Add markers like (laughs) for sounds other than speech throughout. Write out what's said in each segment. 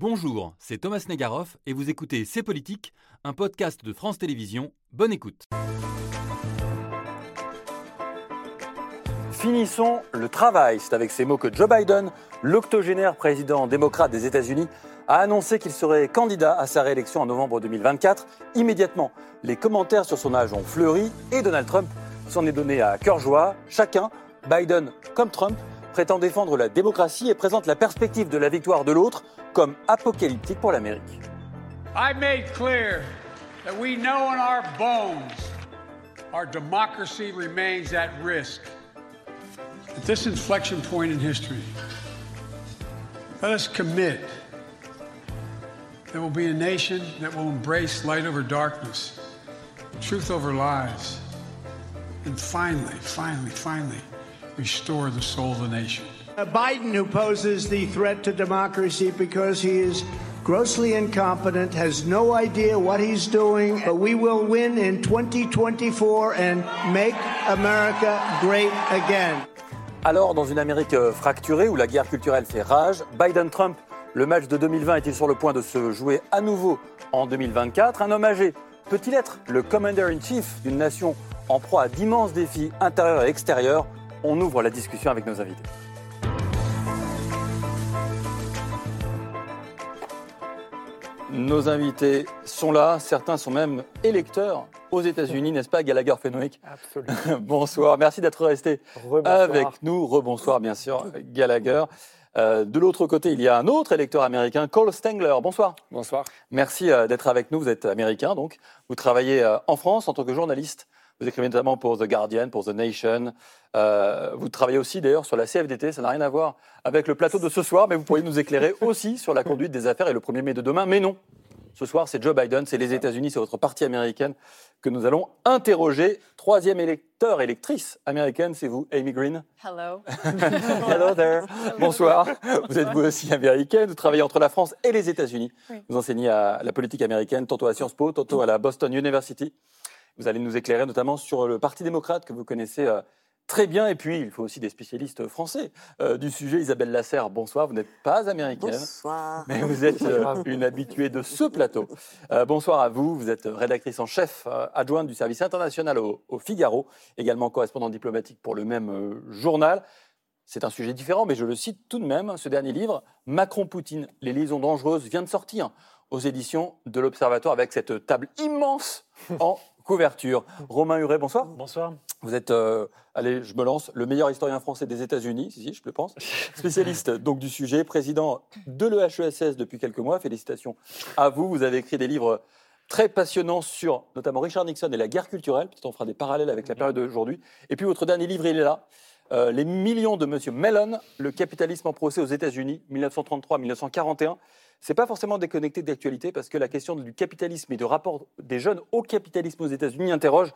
Bonjour, c'est Thomas Negaroff et vous écoutez C'est Politique, un podcast de France Télévisions. Bonne écoute. Finissons le travail. C'est avec ces mots que Joe Biden, l'octogénaire président démocrate des États-Unis, a annoncé qu'il serait candidat à sa réélection en novembre 2024. Immédiatement, les commentaires sur son âge ont fleuri et Donald Trump s'en est donné à cœur joie. Chacun, Biden comme Trump, prétend défendre la démocratie et présente la perspective de la victoire de l'autre comme apocalyptique pour l'Amérique. I made clear that we know in our bones our democracy remains at risk. At this inflection point in history, let us commit there will be a nation that will embrace light over darkness, truth over lies, and finally, finally, finally, restore the soul of the nation. Biden, who poses the threat to democracy because he is grossly incompetent, has no idea what he's doing, but we will win in 2024 and make America great again. Alors, dans une Amérique euh, fracturée où la guerre culturelle fait rage, Biden-Trump, le match de 2020 est-il sur le point de se jouer à nouveau en 2024 Un homme âgé peut-il être le commander-in-chief d'une nation en proie à d'immenses défis intérieurs et extérieurs? On ouvre la discussion avec nos invités. Nos invités sont là, certains sont même électeurs aux États-Unis, n'est-ce pas, Gallagher Fenwick Absolument. (laughs) Bonsoir, merci d'être resté Rebonsoir. avec nous. Rebonsoir, bien sûr, Gallagher. Euh, de l'autre côté, il y a un autre électeur américain, Cole Stengler. Bonsoir. Bonsoir. Merci euh, d'être avec nous. Vous êtes américain, donc. Vous travaillez euh, en France en tant que journaliste. Vous écrivez notamment pour The Guardian, pour The Nation. Euh, vous travaillez aussi d'ailleurs sur la CFDT. Ça n'a rien à voir avec le plateau de ce soir, mais vous pourriez nous éclairer (laughs) aussi sur la conduite des affaires et le 1er mai de demain. Mais non, ce soir, c'est Joe Biden, c'est les États-Unis, c'est votre partie américaine que nous allons interroger. Troisième électeur, électrice américaine, c'est vous, Amy Green. Hello. (laughs) Hello there. Bonsoir. Vous êtes vous aussi américaine. Vous travaillez entre la France et les États-Unis. Oui. Vous enseignez à la politique américaine, tantôt à Sciences Po, tantôt à la Boston University. Vous allez nous éclairer notamment sur le Parti démocrate que vous connaissez euh, très bien. Et puis, il faut aussi des spécialistes français euh, du sujet. Isabelle Lasserre, bonsoir. Vous n'êtes pas américaine. Bonsoir. Mais vous êtes euh, une habituée de ce plateau. Euh, bonsoir à vous. Vous êtes rédactrice en chef euh, adjointe du service international au, au Figaro, également correspondante diplomatique pour le même euh, journal. C'est un sujet différent, mais je le cite tout de même. Ce dernier livre, Macron-Poutine, les liaisons dangereuses, vient de sortir aux éditions de l'Observatoire avec cette table immense en couverture. Romain Huret, bonsoir. Bonsoir. Vous êtes, euh, allez, je me lance, le meilleur historien français des États-Unis, si, si, je le pense. (laughs) Spécialiste donc du sujet, président de l'EHESS depuis quelques mois. Félicitations à vous. Vous avez écrit des livres très passionnants sur notamment Richard Nixon et la guerre culturelle. Peut-être on fera des parallèles avec la période d'aujourd'hui. Et puis votre dernier livre, il est là. Euh, les millions de Monsieur Mellon, le capitalisme en procès aux États-Unis, 1933-1941. C'est pas forcément déconnecté d'actualité parce que la question du capitalisme et du rapport des jeunes au capitalisme aux États-Unis interroge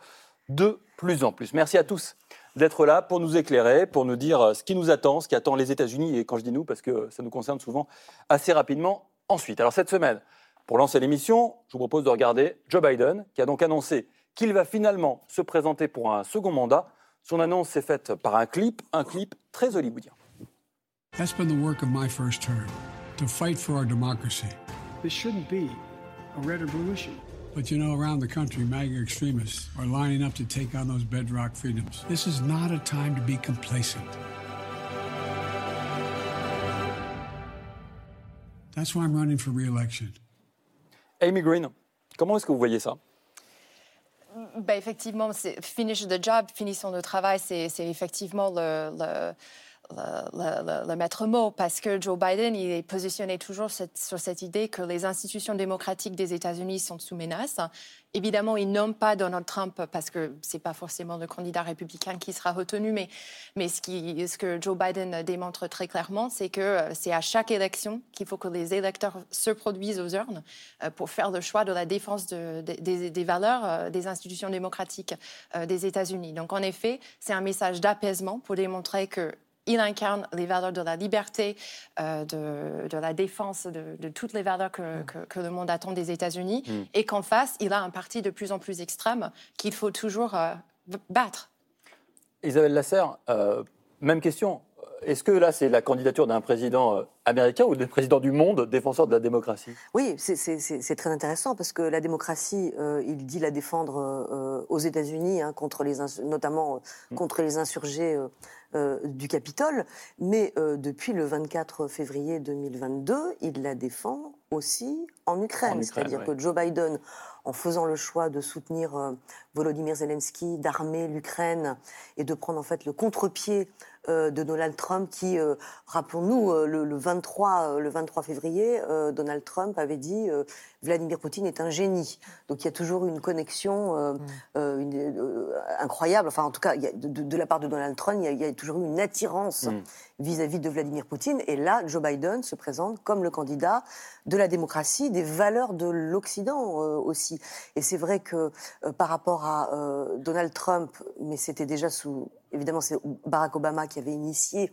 de plus en plus. Merci à tous d'être là pour nous éclairer, pour nous dire euh, ce qui nous attend, ce qui attend les États-Unis, et quand je dis nous, parce que ça nous concerne souvent assez rapidement ensuite. Alors cette semaine, pour lancer l'émission, je vous propose de regarder Joe Biden, qui a donc annoncé qu'il va finalement se présenter pour un second mandat. Son annonce s'est faite par un clip, un clip très hollywoodien. That's been the work of my first to fight for our democracy. This shouldn't be a red or blue issue. But you know, around the country, MAGA extremists are lining up to take on those bedrock freedoms. This is not a time to be complacent. That's why I'm running for re election. Amy Green, comment est-ce que vous voyez ça Ben, effectivement, c'est finish the job, finissons le travail, c'est c'est effectivement le, le, le- maître mot parce que Joe Biden est positionné toujours sur cette idée que les institutions démocratiques des États-Unis sont sous menace. Évidemment, il nomme pas Donald Trump parce que c'est pas forcément le candidat républicain qui sera retenu, mais, ce, que Joe Biden démontre très clairement, c'est que euh, c'est à chaque élection qu'il faut que les électeurs se produisent aux urnes euh, pour faire le choix de la défense de- de- des, valeurs euh, des institutions démocratiques des États-Unis. Donc, en effet, c'est un message d'apaisement pour démontrer que il incarne les valeurs de la liberté, euh, de, de la défense de, de toutes les valeurs que, que- que le monde attend des États-Unis, et qu'en face, il a un parti de plus en plus extrême qu'il faut toujours euh, battre. Isabelle Lasserre, euh, même question. Est-ce que là, c'est la candidature d'un président euh, américain ou d'un président du monde, défenseur de la démocratie? Oui, c'est- très intéressant parce que la démocratie, euh, il dit la défendre euh, aux États-Unis, hein, contre les notamment euh, contre les insurgés du Capitole, mais depuis le 24 février 2022, il la défend aussi en Ukraine. C'est-à-dire ouais. que Joe Biden, en faisant le choix de soutenir euh, Volodymyr Zelensky, d'armer l'Ukraine et de prendre en fait le contre-pied euh, de Donald Trump, qui, euh, rappelons-nous, le, le 23, euh, le 23 février, Donald Trump avait dit Vladimir Poutine est un génie. Donc il y a toujours une connexion une- euh, incroyable. Enfin, en tout cas, il y a- de, la part de Donald Trump, il y a, il y a toujours eu une attirance Mm. vis-à-vis de Vladimir Poutine. Et là, Joe Biden se présente comme le candidat de la démocratie, des valeurs de l'Occident euh, Et c'est vrai que euh, par rapport à euh, Donald Trump, mais c'était déjà sous évidemment c'est Barack Obama qui avait initié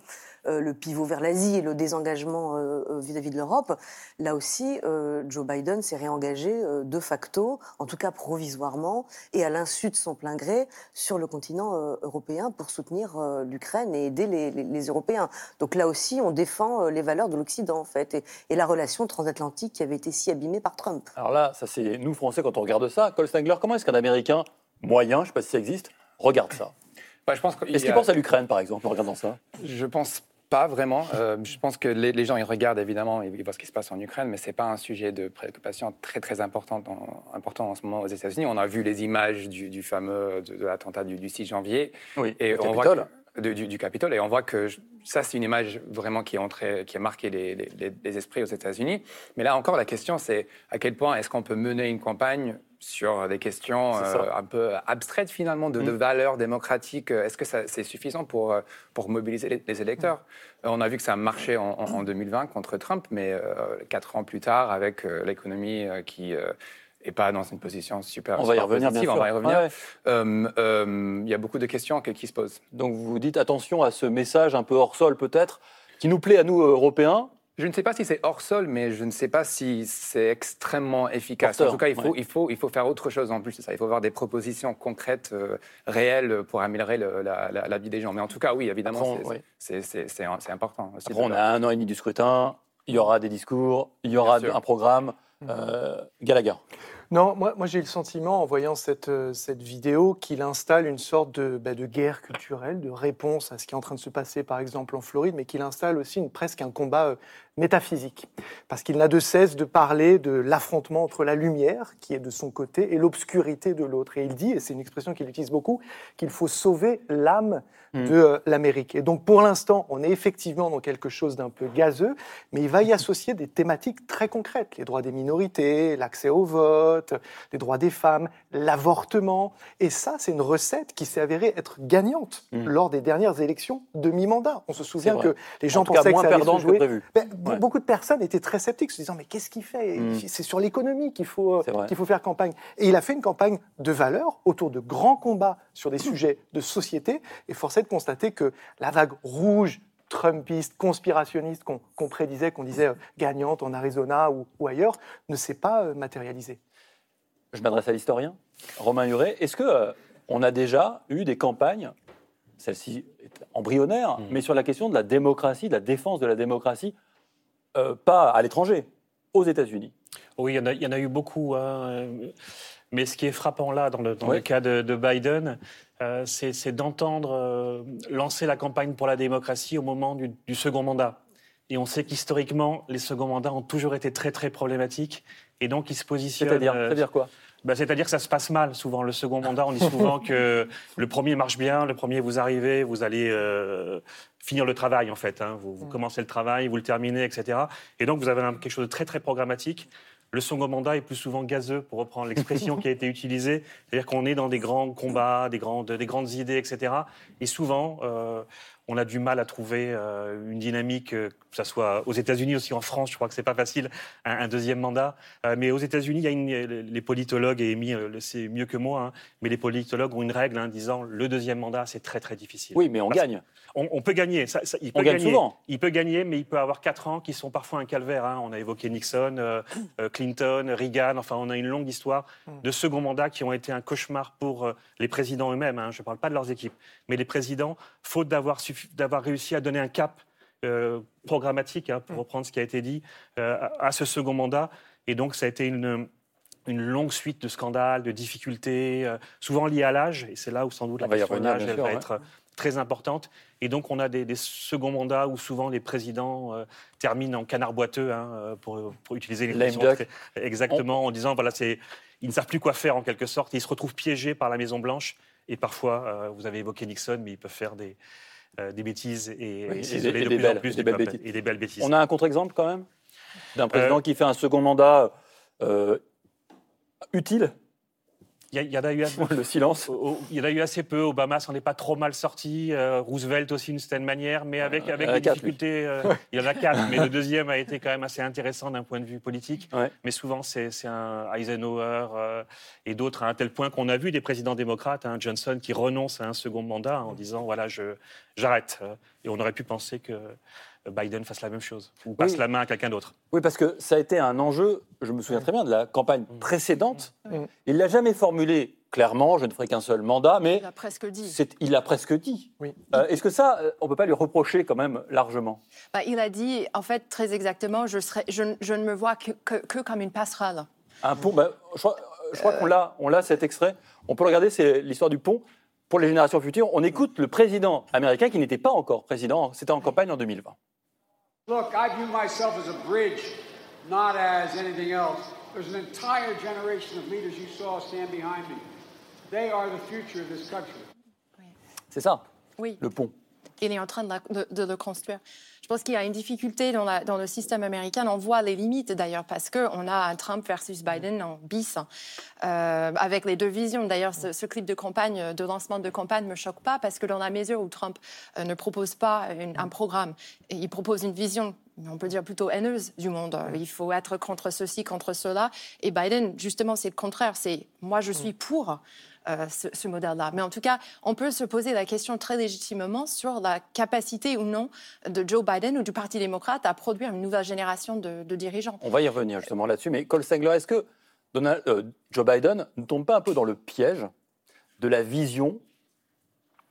euh, le pivot vers l'Asie et le désengagement euh, euh, vis-à-vis de l'Europe. Là aussi, Joe Biden s'est réengagé de facto, en tout cas provisoirement, et à l'insu de son plein gré, sur le continent européen pour soutenir l'Ukraine et aider les, Européens. Donc là aussi, on défend les valeurs de l'Occident, en fait, et, et la relation transatlantique qui avait été si abîmée par Trump. Alors là, ça c'est nous Français quand on regarde ça. Cole Stengler, comment est-ce qu'un Américain moyen, je ne sais pas si ça existe, regarde ça? Bah, je pense qu'il Est-ce a- pense à l'Ukraine, par exemple, en regardant ça? Je pense pas vraiment. Euh, je pense que les, les gens, ils regardent évidemment, ils voient ce qui se passe en Ukraine, mais c'est pas un sujet de préoccupation très très important en, important en ce moment aux États-Unis. On a vu les images du, du fameux de, de l'attentat du, du 6 janvier Oui, et on voit Capitole. que- de- du, du Capitole et on voit que je- ça c'est une image vraiment qui est entrée, qui a marqué les, les- les- les esprits aux États-Unis. Mais là encore, la question c'est à quel point est-ce qu'on peut mener une campagne sur des questions euh, un peu abstraites finalement de, de Mm. valeurs démocratiques. Est-ce que c'est suffisant pour, euh, pour mobiliser les, les électeurs? Euh, On a vu que ça a marché en, en- en 2020 contre Trump, mais euh, quatre ans plus tard, avec euh, l'économie qui est pas dans une position super, On va y revenir, bien sûr. on va y revenir. Ouais. Euh, euh, Il y a beaucoup de questions que- qui se posent. Donc vous dites attention à ce message un peu hors sol peut-être, qui nous plaît à nous Européens. Je ne sais pas si c'est hors sol, mais je ne sais pas si c'est extrêmement efficace. Porteur, en tout cas, il faut, ouais. il, faut, il faut faire autre chose en plus ça. Il faut avoir des propositions concrètes, euh, réelles, pour améliorer le- la, la- la vie des gens. Mais en tout cas, oui, évidemment, c'est oui. important. aussi Après, on a un an et demi du scrutin, il y aura des discours, il y aura un programme. Euh, Gallagher. Non, moi, moi j'ai le sentiment, en voyant cette, euh, vidéo, qu'il installe une sorte de, bah, de guerre culturelle, de réponse à ce qui est en train de se passer, par exemple, en Floride, mais qu'il installe aussi presque un combat euh, métaphysique. Parce qu'il n'a de cesse de parler de l'affrontement entre la lumière, qui est de son côté, et l'obscurité de l'autre. Et il dit, et c'est une expression qu'il utilise beaucoup, qu'il faut sauver l'âme Mm. de euh, l'Amérique. Et donc, pour l'instant, on est effectivement dans quelque chose d'un peu gazeux, mais il va y associer des thématiques très concrètes, les droits des minorités, l'accès au vote, les droits des femmes, l'avortement. Et ça, c'est une recette qui s'est avérée être gagnante Mm. lors des dernières élections de mi-mandat. On se souvient que les gens en tout cas, pensaient moins que ça allait se que prévu. Ben, Ouais. Beaucoup de personnes étaient très sceptiques, se disant mais qu'est-ce qu'il fait? Mm. C'est sur l'économie qu'il faut, qu'il faut faire campagne. Et il a fait une campagne de valeur autour de grands combats sur des sujets de société. Et force est de constater que la vague rouge Trumpiste, conspirationniste qu'on prédisait, qu'on disait euh, gagnante en Arizona ou, ou ailleurs, ne s'est pas euh, matérialisée. Je m'adresse à l'historien, Romain Huret. Est-ce que euh, on a déjà eu des campagnes, celle-ci est embryonnaire, Mm. mais sur la question de la démocratie, de la défense de la démocratie, euh, pas à l'étranger, aux États-Unis Oui, il y, en a, il y en a eu beaucoup. hein, Mais ce qui est frappant là, dans le, dans Ouais. le cas de, de Biden, euh, c'est d'entendre euh, lancer la campagne pour la démocratie au moment du, du second mandat. Et on sait qu'historiquement, les seconds mandats ont toujours été très très problématiques. Et donc, ils se positionnent. C'est-à-dire, c'est-à-dire quoi? Bah, C'est-à-dire que ça se passe mal souvent. Le second mandat, on dit souvent que (laughs) le premier marche bien, le premier vous arrivez, vous allez euh, finir le travail en fait. hein. Vous, vous commencez le travail, vous le terminez, etc. Et donc vous avez un- quelque chose de très très programmatique. Le second mandat est plus souvent gazeux, pour reprendre l'expression (laughs) qui a été utilisée. C'est-à-dire qu'on est dans des grands combats, des grandes, des grandes idées, etc. Et souvent, euh, on a du mal à trouver euh, une dynamique, euh, que ce soit aux États-Unis aussi en France, je crois que c'est pas facile, un, un deuxième mandat. Euh, mais aux États-Unis, il y a une, les politologues, et Amy le sait mieux que moi, hein, mais les politologues ont une règle hein, disant le deuxième mandat, c'est très très difficile. Oui, mais on Parce- gagne. On, on peut gagner. Ça, ça- il peut On gagne gagner. souvent. Il peut gagner, mais il peut avoir quatre ans qui sont parfois un calvaire. hein. On a évoqué Nixon, euh, Clinton, Reagan. Enfin, on a une longue histoire de second mandat qui ont été un cauchemar pour les présidents eux-mêmes. hein. Je ne parle pas de leurs équipes, mais les présidents, faute d'avoir suffi- d'avoir réussi à donner un cap euh, programmatique, hein, pour reprendre ce qui a été dit, euh, à, ce second mandat. Et donc, ça a été une, une longue suite de scandales, de difficultés, euh, souvent liées à l'âge. Et c'est là où sans doute On la question de l'âge va ouais. être très importante. Et donc, on a des, des seconds mandats où souvent les présidents euh, terminent en canard boiteux, hein, pour, pour utiliser l'expression exactement, en disant voilà, c'est, ils ne savent plus quoi faire en quelque sorte. Et ils se retrouvent piégés par la Maison Blanche. Et parfois, euh, vous avez évoqué Nixon, mais ils peuvent faire des, euh, des bêtises et, Oui, et et s'isoler des- de des plus en plus des belles bêtises. Et des belles bêtises. On a un contre-exemple quand même d'un président Euh, qui fait un second mandat euh, utile, Il y, en a eu (laughs) assez- le silence. il y en a eu assez peu. Obama s'en est pas trop mal sorti. euh, Roosevelt aussi d'une certaine manière, mais avec, avec il y en a des difficultés. euh, il y en a quatre, mais le (laughs) deuxième a été quand même assez intéressant d'un point de vue politique. Ouais. Mais souvent, c'est un Eisenhower euh, et d'autres, à un tel point qu'on a vu des présidents démocrates, hein, Johnson, qui renonce à un second mandat en disant voilà, je- j'arrête. Euh, Et on aurait pu penser que Biden fasse la même chose ou passe Oui. la main à quelqu'un d'autre. Oui, parce que ça a été un enjeu, je me souviens très bien, de la campagne précédente. Mm. Il l'a jamais formulé clairement, je ne ferai qu'un seul mandat, mais Il a presque dit. il l'a presque dit. Oui. Euh, Est-ce que ça, euh, on ne peut pas lui reprocher quand même largement? Bah, il a dit, en fait, très exactement, je, serai, je, ne- je ne me vois que, que- que comme une passerelle. Un pont, bah, je crois, je crois qu'on l'a, on l'a cet extrait. On peut le regarder, c'est l'histoire du pont. Pour les générations futures, on écoute le président américain qui n'était pas encore président, c'était en campagne en 2020. Look, I view myself as a bridge, not as anything else. There's an entire generation of leaders you saw stand behind me. They are the future of this country. C'est ça, Oui. le pont. il est en train de, la- de- de le construire. Pense qu'il y a une difficulté dans, le système américain. On voit les limites d'ailleurs parce qu'on a un Trump versus Biden en bis, hein, euh, avec les deux visions. D'ailleurs, ce, clip de campagne, de lancement de campagne, me choque pas parce que dans la mesure où Trump euh, ne propose pas un programme, et il propose une vision. On peut dire plutôt haineuse du monde. Il faut être contre ceci, contre cela. Et Biden, justement, c'est le contraire. C'est moi, je suis pour euh, ce modèle-là. Mais en tout cas, on peut se poser la question très légitimement sur la capacité ou non de Joe Biden ou du Parti démocrate à produire une nouvelle génération de, dirigeants. On va y revenir justement là-dessus. Mais Cole Stengler, est-ce que Donald- euh, Joe Biden ne tombe pas un peu dans le piège de la vision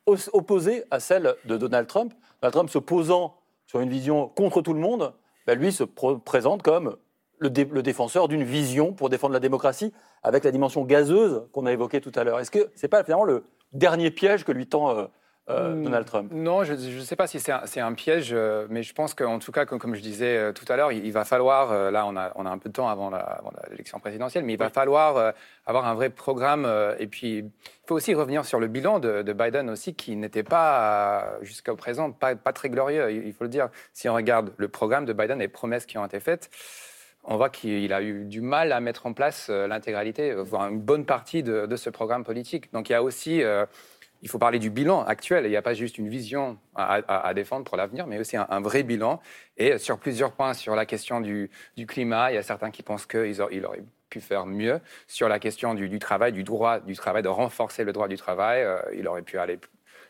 os- opposée à celle de Donald Trump? Donald Trump se posant sur une vision contre tout le monde, ben, lui se présente comme le, dé- le défenseur d'une vision pour défendre la démocratie avec la dimension gazeuse qu'on a évoquée tout à l'heure. Est-ce que c'est pas finalement le dernier piège que lui tend euh, euh, Hmm. Donald Trump Non, je ne sais pas si c'est un, piège, euh, mais je pense qu'en tout cas, comme, comme je disais euh, tout à l'heure, il, il va falloir, là on a, on a un peu de temps avant l'élection présidentielle, mais il va falloir avoir un vrai programme. et puis, il faut aussi revenir sur le bilan de, de Biden aussi, qui n'était pas, jusqu'au présent, pas, pas très glorieux, il, il faut le dire. Si on regarde le programme de Biden et les promesses qui ont été faites, on voit qu'il a eu du mal à mettre en place l'intégralité, voire une bonne partie de, de ce programme politique. Donc il y a aussi, il faut parler du bilan actuel. Il n'y a pas juste une vision à, défendre pour l'avenir, mais aussi un, vrai bilan. Et sur plusieurs points, sur la question du, climat, il y a certains qui pensent qu'il il aurait pu faire mieux. Sur la question du, travail, du droit du travail, de renforcer le droit du travail, euh, il aurait pu aller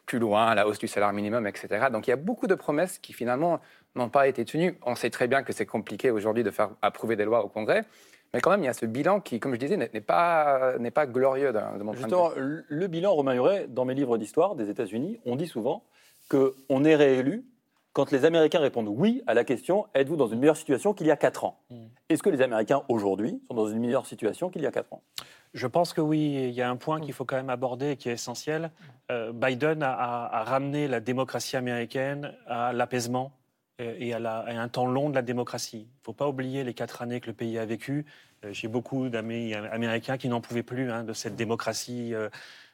plus loin, la hausse du salaire minimum, etc. Donc il y a beaucoup de promesses qui finalement n'ont pas été tenues. On sait très bien que c'est compliqué aujourd'hui de faire approuver des lois au Congrès, mais quand même il y a ce bilan qui, comme je disais, n'est pas, n'est pas glorieux de mon point de vue. Justement, le bilan, Romain Huret, dans mes livres d'histoire des États-Unis, on dit souvent qu'on est réélu quand les Américains répondent oui à la question êtes-vous dans une meilleure situation qu'il y a 4 ans? Mm. Est-ce que les Américains aujourd'hui sont dans une meilleure situation qu'il y a 4 ans? Je pense que oui, il y a un point qu'il faut quand même aborder et qui est essentiel. Euh, Biden a, a- a ramené la démocratie américaine à l'apaisement et à, un temps long de la démocratie. Il ne faut pas oublier les quatre années que le pays a vécues. Euh, J'ai beaucoup d'amis euh, américains qui n'en pouvaient plus hein, de cette démocratie euh, euh,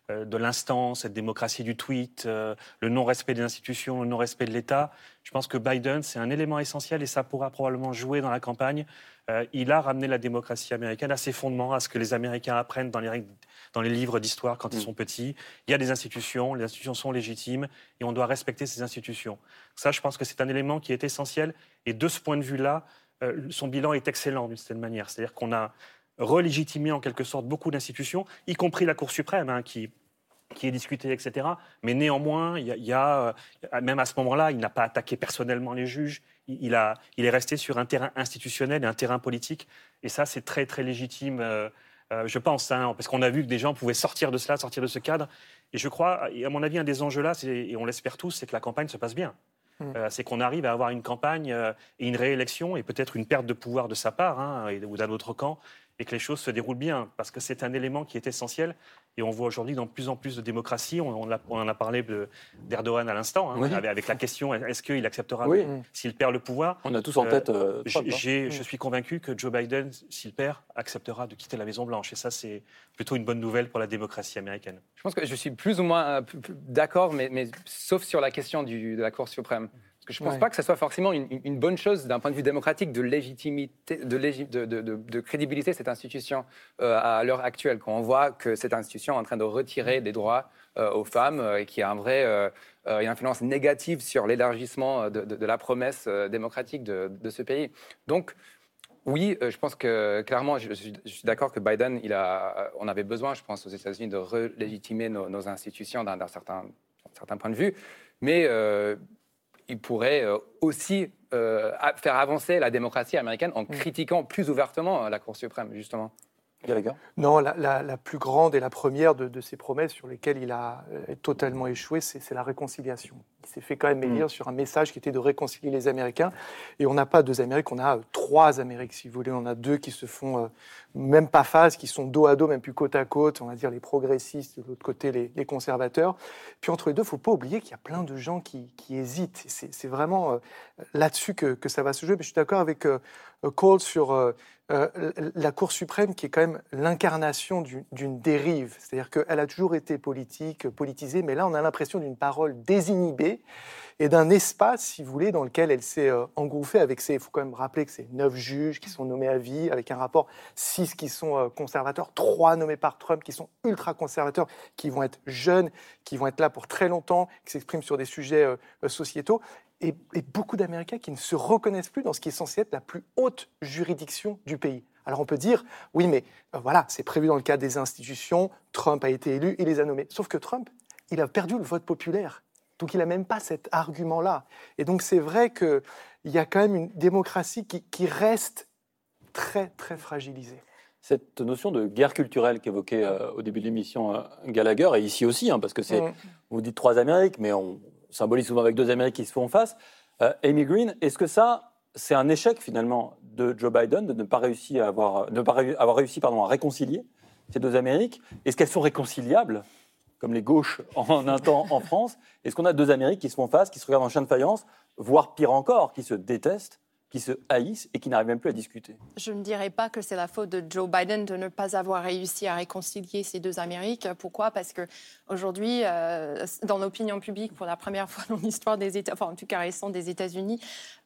de l'instant, cette démocratie du tweet, euh, le non-respect des institutions, le non-respect de l'État. Je pense que Biden, c'est un élément essentiel et ça pourra probablement jouer dans la campagne. Euh, il a ramené la démocratie américaine à ses fondements, à ce que les Américains apprennent dans les, règles- dans les livres d'histoire quand ils Mm. sont petits. Il y a des institutions, les institutions sont légitimes et on doit respecter ces institutions. Ça, je pense que c'est un élément qui est essentiel. Et de ce point de vue-là, euh, son bilan est excellent d'une certaine manière. C'est-à-dire qu'on a relégitimé en quelque sorte beaucoup d'institutions, y compris la Cour suprême, hein, qui, qui est discutée, etc. Mais néanmoins, il y a, il y a, euh, même à ce moment-là, il n'a pas attaqué personnellement les juges. Il, il a, il est resté sur un terrain institutionnel et un terrain politique. Et ça, c'est très, très légitime euh, Euh, je pense, hein, parce qu'on a vu que des gens pouvaient sortir de cela, sortir de ce cadre. Et je crois, et à mon avis, un des enjeux là, et on l'espère tous, c'est que la campagne se passe bien. Mm. Euh, c'est qu'on arrive à avoir une campagne euh, et une réélection et peut-être une perte de pouvoir de sa part hein, ou d'un autre camp et que les choses se déroulent bien parce que c'est un élément qui est essentiel et on voit aujourd'hui dans plus en plus de démocraties, on, on, a, on en a parlé de- d'Erdogan à l'instant, hein, Oui. avec, avec la question est-ce qu'il acceptera Oui. s'il perd le pouvoir On a tous en Euh, tête euh, Trump, hein. j'ai- Je suis convaincu que Joe Biden, s'il perd, acceptera de quitter la Maison-Blanche. Et ça, c'est plutôt une bonne nouvelle pour la démocratie américaine. Je pense que je suis plus ou moins euh, d'accord, mais, mais sauf sur la question du- de la Cour suprême. Que je ne pense Ouais. pas que ce soit forcément une, bonne chose d'un point de vue démocratique de légitimité, de, légi- de, de- de- de crédibilité cette institution euh, à l'heure actuelle. Quand on voit que cette institution est en train de retirer des droits euh, aux femmes euh, et qui a un vrai, euh, une influence négative sur l'élargissement de, la promesse démocratique de, ce pays. Donc, oui, je pense que clairement, je, suis, je suis d'accord que Biden, il a, on avait besoin, je pense, aux États-Unis de relégitimer nos, nos institutions d'un certain, certain point de vue, mais il pourrait euh, aussi euh, faire avancer la démocratie américaine en critiquant plus ouvertement euh, la Cour suprême, justement. Non, la, la- la plus grande et la première de, de ces promesses sur lesquelles il a euh, totalement échoué, c'est la réconciliation. Il s'est fait quand même élire sur un message qui était de réconcilier les Américains. Et on n'a pas deux Amériques, on a euh, trois Amériques, si vous voulez. On a deux qui se font euh, même pas face, qui sont dos à dos, même plus côte à côte. On va dire les progressistes, de l'autre côté les, les conservateurs. Puis entre les deux, il ne faut pas oublier qu'il y a plein de gens qui, qui hésitent. C'est vraiment euh, là-dessus que, que ça va se jouer. Mais je suis d'accord avec euh, Cole sur euh, la Cour suprême, qui est quand même l'incarnation du- d'une dérive. C'est-à-dire qu'elle a toujours été politique, politisée, mais là, on a l'impression d'une parole désinhibée et d'un espace, si vous voulez, dans lequel elle s'est euh, engouffrée avec ses. Il faut quand même rappeler que c'est neuf juges qui sont nommés à vie, avec un rapport, six qui sont euh, conservateurs, trois nommés par Trump qui sont ultra conservateurs, qui vont être jeunes, qui vont être là pour très longtemps, qui s'expriment sur des sujets euh, sociétaux. Et, et beaucoup d'Américains qui ne se reconnaissent plus dans ce qui est censé être la plus haute juridiction du pays. Alors on peut dire, oui, mais euh, voilà, c'est prévu dans le cadre des institutions, Trump a été élu, il les a nommés. Sauf que Trump, il a perdu le vote populaire. Donc il n'a même pas cet argument-là. Et donc c'est vrai qu'il y a quand même une démocratie qui, qui reste très, très fragilisée. Cette notion de guerre culturelle qu'évoquait euh, au début de l'émission euh, Gallagher, et ici aussi, hein, parce que c'est, Mm. vous dites trois Amériques, mais on symbolise souvent avec deux Amériques qui se font face. Euh, Amy Green, est-ce que ça, c'est un échec finalement de Joe Biden de ne pas réussir à avoir, ne pas avoir réussi pardon, à réconcilier ces deux Amériques? Est-ce qu'elles sont réconciliables comme les gauches (laughs) en un temps en France? Est-ce qu'on a deux Amériques qui se font face, qui se regardent en chien de faïence, voire pire encore, qui se détestent, qui se haïssent et qui n'arrivent même plus à discuter? Je ne dirais pas que c'est la faute de Joe Biden de ne pas avoir réussi à réconcilier ces deux Amériques. Pourquoi? Parce que aujourd'hui, euh, dans l'opinion publique, pour la première fois (laughs) dans l'histoire des États, enfin en tout cas récente des États-Unis,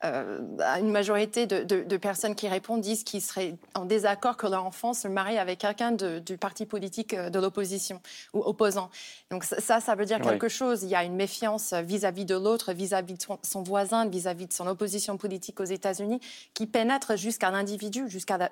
euh, une majorité de, de- de personnes qui répondent disent qu'ils seraient en désaccord que leur enfant se marie avec quelqu'un du parti politique euh, de l'opposition ou opposant. Donc ça, ça, veut dire Oui. quelque chose. Il y a une méfiance vis-à-vis de l'autre, vis-à-vis de son, son voisin, vis-à-vis de son opposition politique aux États-Unis, qui pénètre jusqu'à l'individu,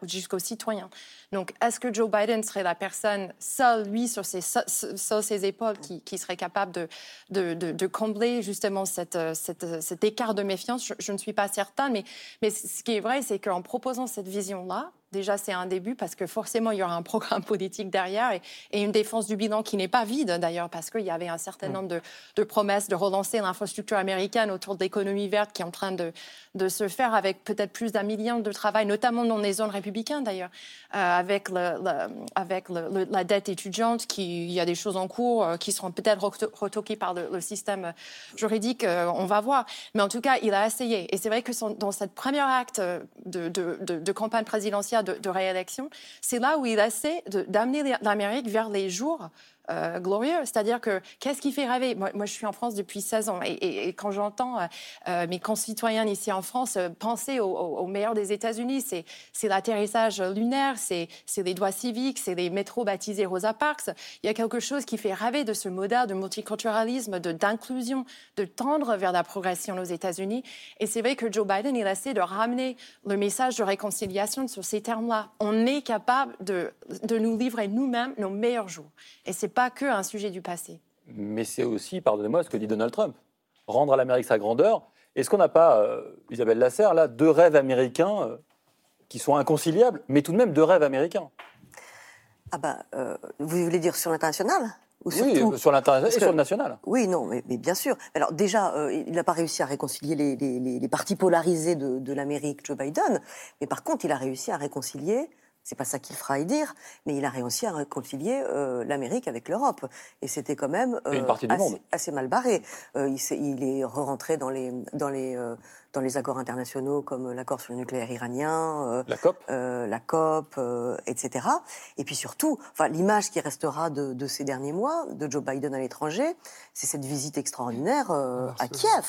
jusqu'au citoyen. Donc, est-ce que Joe Biden serait la personne seule, lui, sur ses, sur ses épaules, qui, qui serait capable de, combler justement euh, euh, cet écart de méfiance. Je, ne suis pas certain, mais ce qui est vrai, c'est qu'en proposant cette vision-là, Déjà, c'est un début parce que forcément, il y aura un programme (laughs) politique derrière et, et une défense du bilan qui n'est pas vide d'ailleurs parce qu'il y avait un certain nombre de, de promesses de relancer l'infrastructure américaine autour de l'économie verte qui est en train de, de se faire avec peut-être plus d'un million de travail, notamment dans les zones républicaines d'ailleurs, euh, avec, le, le- avec le- le- la dette étudiante, qui, il y a des choses en cours euh, qui seront peut-être reto- retoquées par le, système juridique, euh, on va voir. Mais en tout cas, il a essayé. Et c'est vrai que son- dans cette première acte de campagne présidentielle de, réélection, c'est là où il essaie d'amener l'Amérique vers les jours euh, glorieux. C'est-à-dire que qu'est-ce qui fait rêver? Moi, je suis en France depuis 16 ans et, quand j'entends euh, euh, mes concitoyens ici en France penser au, au- au meilleur des États-Unis, c'est c'est l'atterrissage lunaire, c'est c'est les droits civiques, c'est les métros baptisés Rosa Parks. Il y a quelque chose qui fait rêver de ce modèle de multiculturalisme, de d'inclusion, de tendre vers la progression aux États-Unis. Et c'est vrai que Joe Biden, il essaie de ramener le message de réconciliation sur ces termes-là. On est capable de, de nous livrer nous-mêmes nos meilleurs jours. Et c'est pas que un sujet du passé. Mais c'est aussi, pardonnez-moi, ce que dit Donald Trump. Rendre à l'Amérique sa grandeur. Est-ce qu'on n'a pas, euh, Isabelle Lasserre, là, deux rêves américains euh, qui sont inconciliables, mais tout de même deux rêves américains? Ah ben, euh, vous voulez dire sur l'international ou sur Oui, tout? sur l'international et que- sur le national. Oui, non, mais, mais bien sûr. Alors déjà, euh, il n'a pas réussi à réconcilier les, les- les- les partis polarisés de, de l'Amérique, Joe Biden. Mais par contre, il a réussi à réconcilier. C'est pas ça qu'il fera dire, mais il a réussi à réconcilier euh, l'Amérique avec l'Europe. Et c'était quand même Et une partie du assez, monde. assez mal barré. Euh, il, s'est- il est re-rentré dans les, dans, les, euh, dans les accords internationaux comme l'accord sur le nucléaire iranien, euh, La COP euh, la COP, euh, etc. Et puis surtout, enfin, l'image qui restera de, de ces derniers mois de Joe Biden à l'étranger, c'est cette visite extraordinaire euh, à Kiev.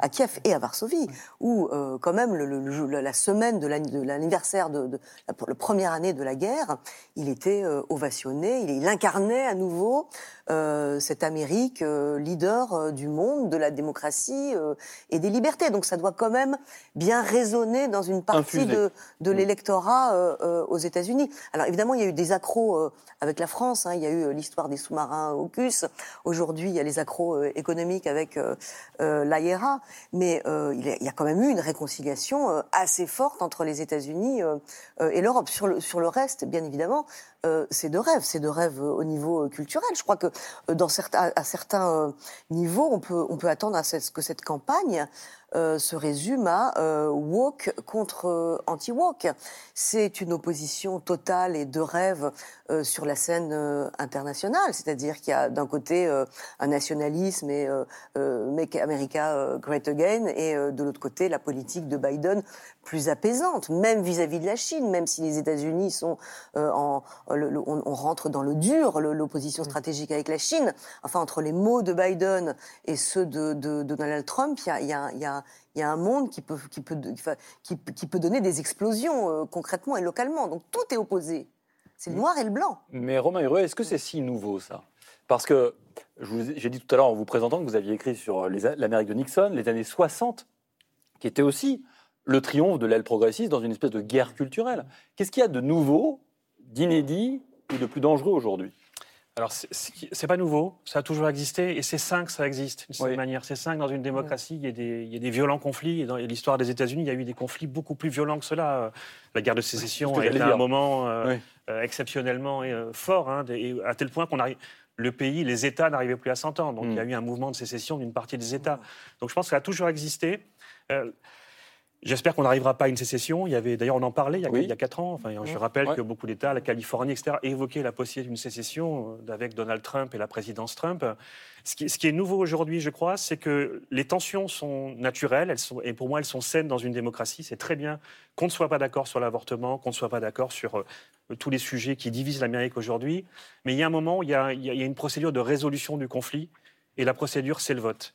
À Kiev et à Varsovie, où euh, quand même le, le- le- la semaine de l'anni- de l'anniversaire de, de la, première année de la guerre, il était euh, ovationné, il, il incarnait à nouveau euh, cette Amérique leader du monde, de la démocratie et des libertés. Donc ça doit quand même bien résonner dans une partie Infusé. de, de l'électorat aux États-Unis. Alors évidemment, il y a eu des accros avec la France. hein. Il y a eu l'histoire des sous-marins AUKUS. Aujourd'hui, il y a les accros économiques avec euh, Mais euh, il, y a, quand même eu une réconciliation euh, assez forte entre les États-Unis euh, euh, et l'Europe. Sur le, sur le reste, bien évidemment, euh, c'est de rêve. C'est de rêve euh, au niveau culturel. Je crois que dans certains, à certains niveaux, on peut, on peut attendre à ce que cette campagne euh, se résume à euh, woke contre euh, anti-woke. C'est une opposition totale et de rêve euh, sur la scène internationale, c'est-à-dire qu'il y a d'un côté un nationalisme et Make America Great Again, et de l'autre côté la politique de Biden plus apaisante, même vis-à-vis de la Chine, même si les États-Unis sont en, le- le- on, on rentre dans le dur, l'opposition stratégique avec la Chine. Enfin, entre les mots de Biden et ceux de, de- de Donald Trump, il y a, y a- y a- il y a un monde qui peut, qui peut, qui, qui peut donner des explosions euh, concrètement et localement. Donc tout est opposé. C'est le noir et le blanc. Mais Romain Hureux, est-ce que c'est si nouveau ça? Parce que j'ai dit tout à l'heure en vous présentant que vous aviez écrit sur a- l'Amérique de Nixon, les années 60, qui était aussi le triomphe de l'aile progressiste dans une espèce de guerre culturelle. Qu'est-ce qu'il y a de nouveau, d'inédit ou de plus dangereux aujourd'hui? Alors, c'est- pas nouveau, ça a toujours existé, et c'est sain que ça existe, d'une certaine Oui. manière. C'est sain que dans une démocratie, il y, ait des, il y ait des violents conflits, et dans l'histoire des États-Unis, il y a eu des conflits beaucoup plus violents que cela. La guerre de sécession a été un moment euh, Oui. euh, exceptionnellement euh, fort, hein, et à tel point qu'on arrive. Le pays, les États n'arrivaient plus à s'entendre. Donc Mm. il y a eu un mouvement de sécession d'une partie des États. Donc je pense que ça a toujours existé. Euh, J'espère qu'on n'arrivera pas à une sécession. Il y avait, d'ailleurs, on en parlait il y a, Oui. il y a quatre ans. Enfin, je rappelle Ouais. que beaucoup d'États, la Californie, etc., évoquaient la possibilité d'une sécession euh, avec Donald Trump et la présidence Trump. Ce qui, ce qui est nouveau aujourd'hui, je crois, c'est que les tensions sont naturelles, elles sont, et pour moi, elles sont saines dans une démocratie. C'est très bien qu'on ne soit pas d'accord sur l'avortement, qu'on ne soit pas d'accord sur euh, tous les sujets qui divisent l'Amérique aujourd'hui. Mais il y a un moment où y a- il y a une procédure de résolution du conflit, et la procédure, c'est le vote.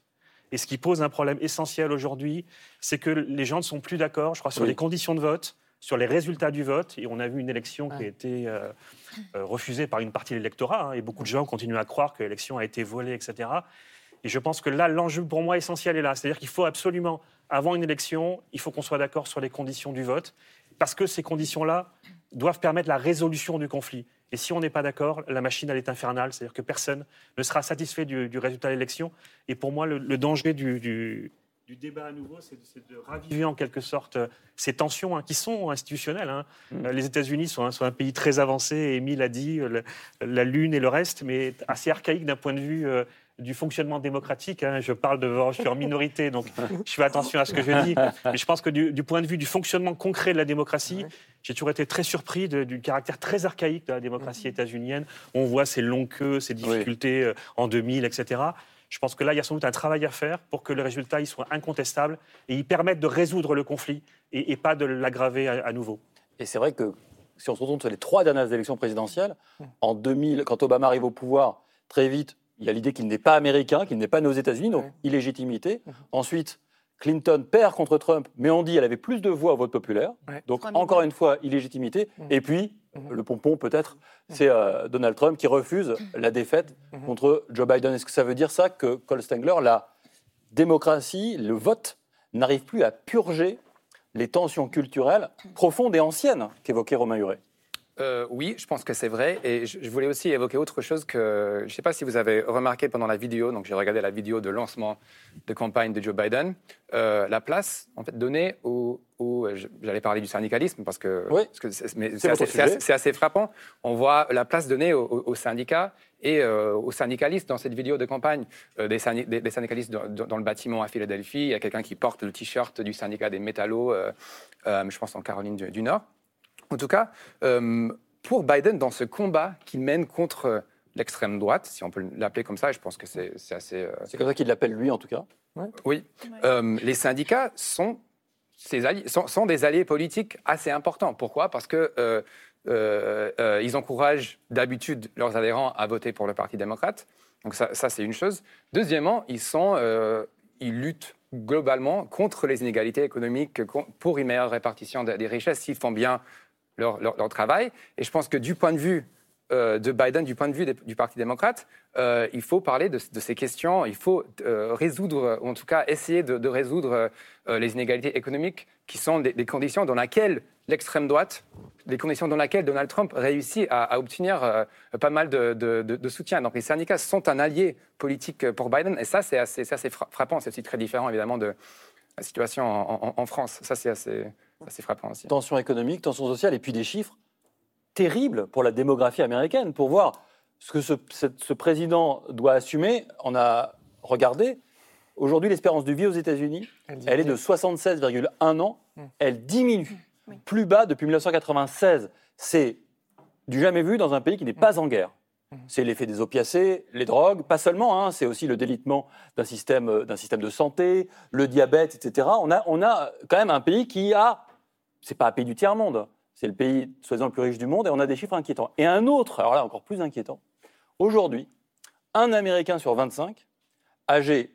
Et ce qui pose un problème essentiel aujourd'hui, c'est que les gens ne sont plus d'accord, je crois, sur Oui. les conditions de vote, sur les résultats du vote. Et on a vu une élection qui a été euh, euh, refusée par une partie de l'électorat. hein, et beaucoup de gens continuent à croire que l'élection a été volée, etc. Et je pense que là, l'enjeu pour moi essentiel est là. C'est-à-dire qu'il faut absolument, avant une élection, il faut qu'on soit d'accord sur les conditions du vote, parce que ces conditions-là doivent permettre la résolution du conflit. Et si on n'est pas d'accord, la machine, elle est infernale. C'est-à-dire que personne ne sera satisfait du, du résultat de l'élection. Et pour moi, le, le danger du, du- du débat à nouveau, c'est de, raviver en quelque sorte euh, ces tensions hein, qui sont institutionnelles. hein. Euh, Les États-Unis sont, un- sont un pays très avancé, Émile a dit, euh, le- la Lune et le reste, mais assez archaïque d'un point de vue euh, du fonctionnement démocratique. hein. Je parle devant, je suis en minorité, donc je fais attention à ce que je dis. Mais je pense que du, du point de vue du fonctionnement concret de la démocratie, j'ai toujours été très surpris de- du caractère très archaïque de la démocratie états-unienne. On voit ces longues queues, ces difficultés euh, en 2000, etc. Je pense que là, il y a sans doute un travail à faire pour que le résultat il soit incontestable et il permette de résoudre le conflit et, et pas de l'aggraver à, à nouveau. Et c'est vrai que si on se retourne sur les trois dernières élections présidentielles, en 2000, quand Obama arrive au pouvoir, très vite, il y a l'idée qu'il n'est pas américain, qu'il n'est pas né aux États-Unis, donc Ouais. illégitimité. Ensuite, Clinton perd contre Trump, mais on dit qu'elle avait plus de voix au vote populaire. Ouais. Donc, encore une fois, illégitimité. Et puis, le pompon, peut-être, c'est euh, Donald Trump qui refuse la défaite contre Joe Biden. Est-ce que ça veut dire ça que Cole Stengler, la démocratie, le vote, n'arrive plus à purger les tensions culturelles profondes et anciennes qu'évoquait Romain Huret Euh, oui, je pense que c'est vrai. Et je, voulais aussi évoquer autre chose que je ne sais pas si vous avez remarqué pendant la vidéo. Donc j'ai regardé la vidéo de lancement de campagne de Joe Biden. Euh, la place en fait donnée au, au- j'allais parler du syndicalisme parce que Oui. c'est assez, frappant. On voit la place donnée aux, aux- aux syndicats et euh, aux syndicalistes dans cette vidéo de campagne. Euh, des, syndi- des- des syndicalistes dans, dans- dans le bâtiment à Philadelphie. Il y a quelqu'un qui porte le t-shirt du syndicat des métallos, euh, euh, je pense en Caroline du, du Nord. En tout cas, euh, pour Biden, dans ce combat qu'il mène contre l'extrême droite, si on peut l'appeler comme ça, je pense que c'est assez. euh, C'est comme ça qu'il l'appelle lui, en tout cas. oui. Euh, les syndicats sont, ses alliés- sont, sont des alliés politiques assez importants. Pourquoi? Parce que euh, euh, euh, ils encouragent d'habitude leurs adhérents à voter pour le Parti démocrate. Donc ça, ça, c'est une chose. Deuxièmement, ils, sont, euh, ils luttent globalement contre les inégalités économiques, con- pour une meilleure répartition des, des richesses, s'ils font bien leur, travail. Et je pense que du point de vue euh, de Biden, du point de vue du Parti démocrate, euh, il faut parler de, ces questions, il faut euh, résoudre, ou en tout cas essayer de, résoudre les inégalités économiques qui sont des, conditions dans lesquelles l'extrême droite, les conditions dans lesquelles Donald Trump réussit à, obtenir pas mal de, soutien. Donc les syndicats sont un allié politique pour Biden, et ça c'est assez, frappant, c'est aussi très différent évidemment de la situation en- en France. Ça c'est assez, assez frappant aussi. Tension économique, tension sociale, et puis des chiffres terribles pour la démographie américaine, pour voir ce que ce, président doit assumer. On a regardé, aujourd'hui l'espérance de vie aux États-Unis, Elle est de 76,1 ans, Mm. elle diminue, Oui. plus bas depuis 1996. C'est du jamais vu dans un pays qui n'est pas en guerre. C'est l'effet des opiacés, les drogues, pas seulement, hein, c'est aussi le délitement d'un système, euh, d'un système de santé, le diabète, etc. On a, on a quand même un pays qui a, c'est pas un pays du tiers-monde, c'est le pays soi-disant le plus riche du monde, et on a des chiffres inquiétants. Et un autre, alors là encore plus inquiétant, aujourd'hui, un Américain sur 25, âgé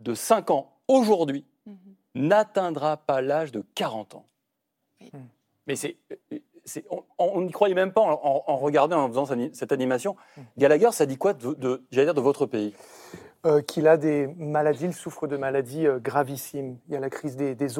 de 5 ans aujourd'hui, Mhm. n'atteindra pas l'âge de 40 ans. Oui. Mais c'est, on- n'y croyait même pas en, en- en regardant, en faisant cette- animation. Gallagher, ça dit quoi de, de- j'allais dire de votre pays? Euh, qu'il a des maladies, il souffre de maladies euh, gravissimes. Il y a la crise des,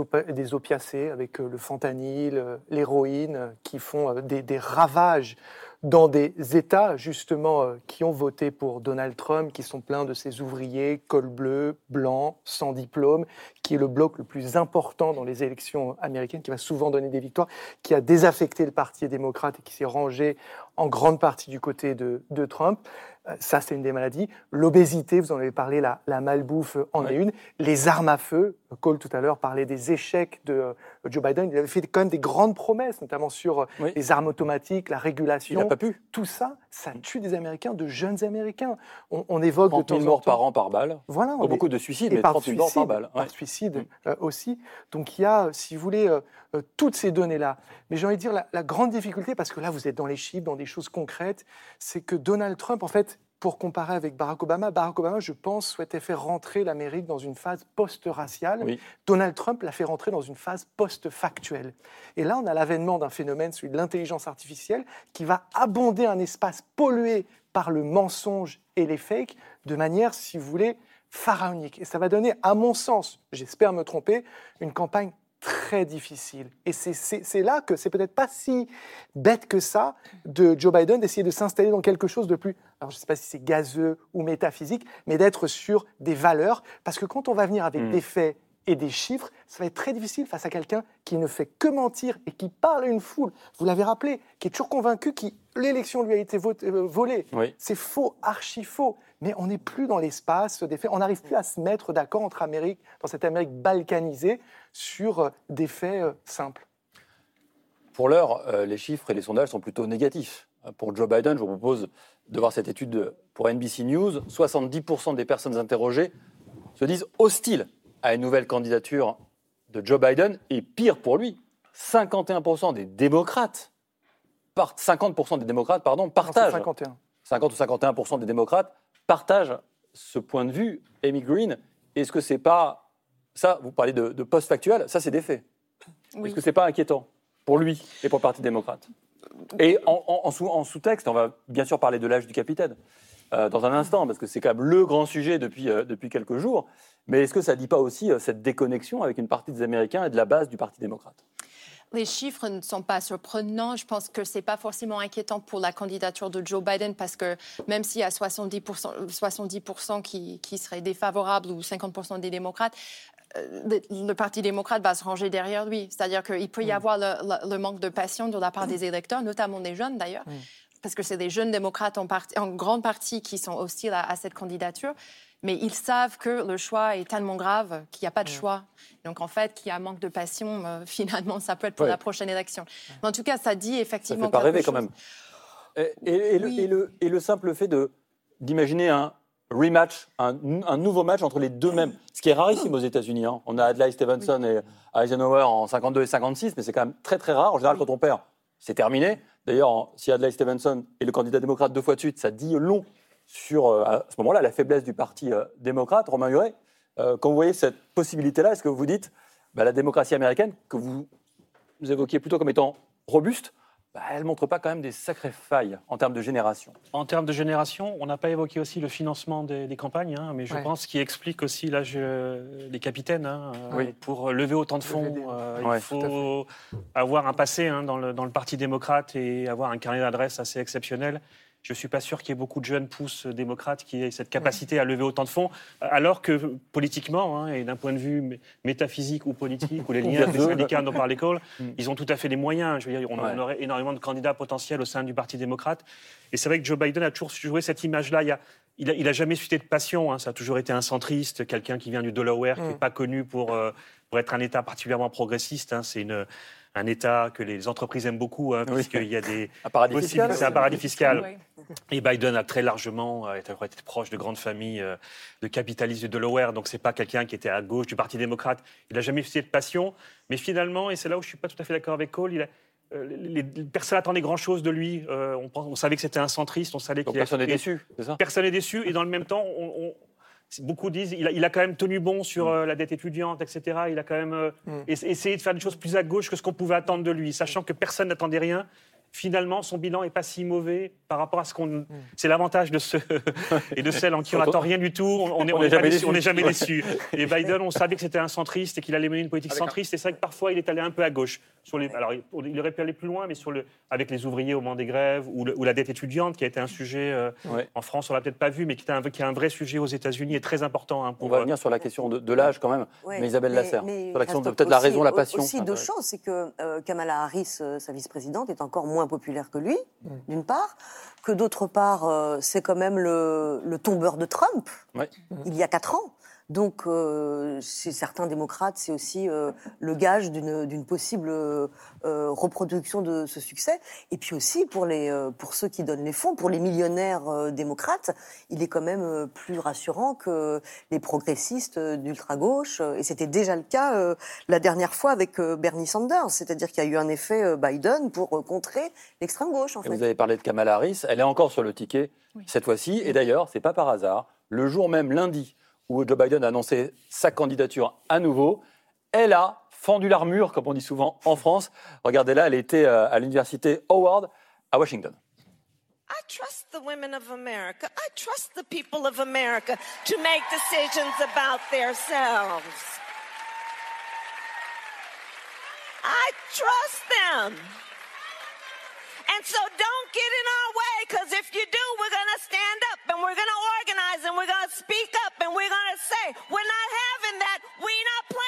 opiacés avec euh, le fentanyl, l'héroïne, qui font des, ravages dans des États, justement, qui ont voté pour Donald Trump, qui sont pleins de ces ouvriers, col bleu, blanc, sans diplôme, qui est le bloc le plus important dans les élections américaines, qui va souvent donner des victoires, qui a désaffecté le Parti démocrate et qui s'est rangé en grande partie du côté de Trump. Euh, Ça, c'est une des maladies. L'obésité, vous en avez parlé, la, la malbouffe en est Ouais. une. Les armes à feu, Cole tout à l'heure parlait des échecs de euh, Joe Biden. Il avait fait quand même des grandes promesses, notamment sur euh, Oui. les armes automatiques, la Il n'a régulation. pas pu. Tout ça, ça tue des Américains, de jeunes Américains. On, on évoque de 30 temps 000 en morts temps. par an par balle. Voilà, on est- beaucoup de suicides, mais par 30 000 morts par balle. par Ouais. suicide Mm. euh, aussi. Donc il y a, si vous voulez, euh, euh, toutes ces données-là. Mais j'ai envie de dire, la, la grande difficulté, parce que là vous êtes dans les chiffres, dans des choses concrètes, c'est que Donald Trump, en fait, pour comparer avec Barack Obama, Barack Obama, je pense, souhaitait faire rentrer l'Amérique dans une phase post-raciale. Oui. Donald Trump l'a fait rentrer dans une phase post-factuelle. Et là, on a l'avènement d'un phénomène, celui de l'intelligence artificielle, qui va abonder un espace pollué par le mensonge et les fakes de manière, si vous voulez, pharaonique. Et ça va donner, à mon sens, j'espère me tromper, une campagne très difficile. Et c'est- là que c'est peut-être pas si bête que ça de Joe Biden d'essayer de s'installer dans quelque chose de plus, alors je ne sais pas si c'est gazeux ou métaphysique, mais d'être sur des valeurs. Parce que quand on va venir avec Mm. des faits et des chiffres, ça va être très difficile face à quelqu'un qui ne fait que mentir et qui parle à une foule. Vous l'avez rappelé, qui est toujours convaincu que l'élection lui a été vote- euh, volée. Oui. C'est faux, archi faux. Mais on n'est plus dans l'espace des faits. On n'arrive plus à se mettre d'accord entre Amérique, dans cette Amérique balkanisée, sur euh, des faits euh, simples. Pour l'heure, euh, les chiffres et les sondages sont plutôt négatifs. Pour Joe Biden, je vous propose de voir cette étude pour NBC News. 70% des personnes interrogées se disent hostiles à une nouvelle candidature de Joe Biden. Et pire pour lui, 51% des démocrates, par- 50% des démocrates pardon, Non, partagent 51. 50 ou 51 des démocrates partagent ce point de vue. Amy Green, est-ce que c'est pas ça Vous parlez de, de post-factuel, ça c'est des faits. Oui. Est-ce que c'est pas inquiétant pour lui et pour le Parti démocrate? Et en, en- en sous- en sous-texte, on va bien sûr parler de l'âge du capitaine euh, dans un instant, parce que c'est quand même le grand sujet depuis, euh, depuis quelques jours. Mais est-ce que ça ne dit pas aussi euh, cette déconnexion avec une partie des Américains et de la base du Parti démocrate? Les chiffres ne sont pas surprenants. Je pense que ce n'est pas forcément inquiétant pour la candidature de Joe Biden parce que même s'il y a 70%, 70 qui, qui seraient défavorables ou 50% des démocrates, le, le Parti démocrate va se ranger derrière lui. C'est-à-dire qu'il peut y Mm. avoir le, le- le manque de passion de la part des électeurs, notamment des jeunes d'ailleurs, Mm. Parce que c'est des jeunes démocrates en, grande partie qui sont hostiles à, à cette candidature. Mais ils savent que le choix est tellement grave qu'il n'y a pas de choix. Donc en fait, qu'il y a un manque de passion, euh, (laughs) finalement, ça peut être pour Ouais. la prochaine élection. Mais en tout cas, ça dit Ça effectivement. fait pas rêver quand même. Et, et- et le, Oui. et le- et le simple fait d'imaginer un rematch, un, un nouveau match entre les deux mêmes, ce qui est rarissime aux États-Unis. hein. On a Adlai Stevenson et Eisenhower en 52 et 56, mais c'est quand même très très rare. En général, quand on perd, c'est terminé. D'ailleurs, si Adlai Stevenson est le candidat démocrate deux fois de suite, ça dit long sur euh, à ce moment-là la faiblesse du parti euh, démocrate. Romain Huret, euh, quand vous voyez cette possibilité-là, est-ce que vous vous dites bah, la démocratie américaine que vous, vous évoquiez plutôt comme étant robuste, bah, elle ne montre pas quand même des sacrées failles en termes de génération. En termes de génération, on n'a pas évoqué aussi le financement des, des campagnes, hein, mais je Ouais. pense qu'il explique aussi l'âge euh, des capitaines. hein, euh, Oui. Pour lever autant de fonds, euh, Ouais, il faut avoir un passé hein, dans, le, dans le Parti démocrate et avoir un carnet d'adresses assez exceptionnel. Je ne suis pas sûr qu'il y ait beaucoup de jeunes pousses démocrates qui aient cette capacité à lever autant de fonds, alors que politiquement, hein, et d'un point de vue mé- métaphysique ou politique, ou les (laughs) liens les syndicats dont parle l'école, (laughs) ils ont tout à fait les moyens. Je veux dire, on, Ouais. aurait énormément de candidats potentiels au sein du Parti démocrate. Et c'est vrai que Joe Biden a toujours joué cette image-là. Il y a- il a, il a jamais suscité de passion. hein. Ça a toujours été un centriste, quelqu'un qui vient du Delaware, qui n'est pas connu pour, euh, pour être un État particulièrement progressiste. hein. C'est une- un État que les entreprises aiment beaucoup, hein, Oui. puisqu'il y a des (laughs) Un paradis possibilités- fiscal C'est un paradis fiscal. Oui. Et Biden a très largement euh, été, été proche de grandes familles euh, de capitalistes du Delaware, donc c'est pas quelqu'un qui était à gauche du Parti démocrate. Il n'a jamais suscité de passion, mais finalement, et c'est là où je suis pas tout à fait d'accord avec Cole, il a, euh, les, les- personne n'attendait grand-chose de lui. Euh, on, savait que c'était un centriste, on savait Donc qu'il personne n'est et- déçu, c'est ça? Personne n'est déçu, et dans le même temps, on- beaucoup disent il a, il a quand même tenu bon sur euh, la dette étudiante, etc. Il a quand même euh, Mm. ess- essayé de faire des choses plus à gauche que ce qu'on pouvait attendre de lui, sachant que personne n'attendait rien. Finalement, son bilan est pas si mauvais par rapport à ce qu'on. C'est l'avantage de ceux (laughs) et de celles en qui on (laughs) n'attend rien du tout. On n'est (laughs) On on n'est est pas jamais déçu, on n'est déçu. jamais Ouais. déçu. Et Biden, on savait que c'était un centriste et qu'il allait mener une politique Avec un- centriste. Et c'est vrai que parfois, il est allé un peu à gauche. Sur les, alors, il aurait pu aller plus loin, mais sur le, avec les ouvriers au moment des grèves ou, le- ou la dette étudiante, qui a été un sujet euh, Ouais. en France, on l'a peut-être pas vu, mais qui est un, qui est un vrai sujet aux États-Unis et très important. hein, On va euh, venir sur la question de, de l'âge quand même. Ouais, mais Isabelle Lasserre, mais sur la question de peut-être la raison, la passion. Aussi deux choses, c'est que euh, Kamala Harris, euh, sa vice-présidente, est encore moins populaire que lui, d'une part, que d'autre part, euh, c'est quand même le, le tombeur de Trump, Ouais. il y a quatre ans. Donc, euh, chez certains démocrates, c'est aussi euh, le gage d'une possible euh, reproduction de ce succès. Et puis aussi, pour, les, euh, pour ceux qui donnent les fonds, pour les millionnaires euh, démocrates, il est quand même euh, plus rassurant que les progressistes euh, d'ultra-gauche. Et c'était déjà le cas euh, la dernière fois avec euh, Bernie Sanders. C'est-à-dire qu'il y a eu un effet euh, Biden pour euh, contrer l'extrême gauche, en Et fait. vous avez parlé de Kamala Harris, elle est encore sur le ticket cette fois-ci. Et d'ailleurs, c'est pas par hasard, le jour même lundi où Joe Biden a annoncé sa candidature à nouveau, elle a fendu l'armure, comme on dit souvent en France. Regardez là, elle était euh, à l'université Howard à Washington. I trust the women of America. I trust the people of America to make decisions about themselves. I trust them. And so don't get in our way, because if you do, we're going to stand up and we're going to organize and we're going to speak up and we're going to say, we're not having that, we're not.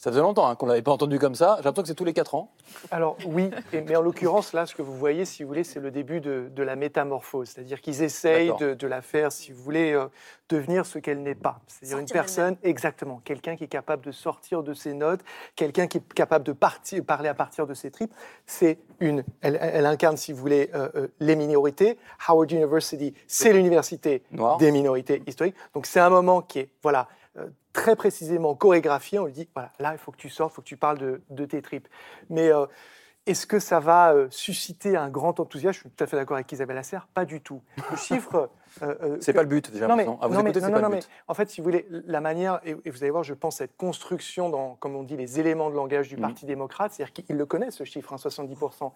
Ça faisait longtemps hein, qu'on ne l'avait pas entendu comme ça. J'ai l'impression que c'est tous les 4 ans. Alors oui, et- mais en l'occurrence, là, ce que vous voyez, si vous voulez, c'est le début de, de la métamorphose. C'est-à-dire qu'ils essayent de, de la faire, si vous voulez, euh, devenir ce qu'elle n'est pas. C'est-à-dire une personne, exactement, quelqu'un qui est capable de sortir de ses notes, quelqu'un qui est capable de partir, parler à partir de ses tripes. C'est une, elle, elle incarne, si vous voulez, euh, euh, les minorités. Howard University, c'est l'université des minorités historiques. Donc c'est un moment qui est, voilà, très précisément chorégraphié. On lui dit, voilà, là, il faut que tu sortes, il faut que tu parles de, de tes tripes. Mais euh, est-ce que ça va euh, susciter un grand enthousiasme? Je suis tout à fait d'accord avec Isabelle Lasserre, pas du tout. Le chiffre. euh, (laughs) C'est que- pas le but, j'ai non mais, l'impression. À vous non, mais- écouter, c'est non, pas non, le mais but. en fait, si vous voulez, la manière, et, et vous allez voir, je pense, cette construction dans, comme on dit, les éléments de langage du Mhm. Parti démocrate, c'est-à-dire qu'ils le connaissent, ce chiffre, hein, 70%.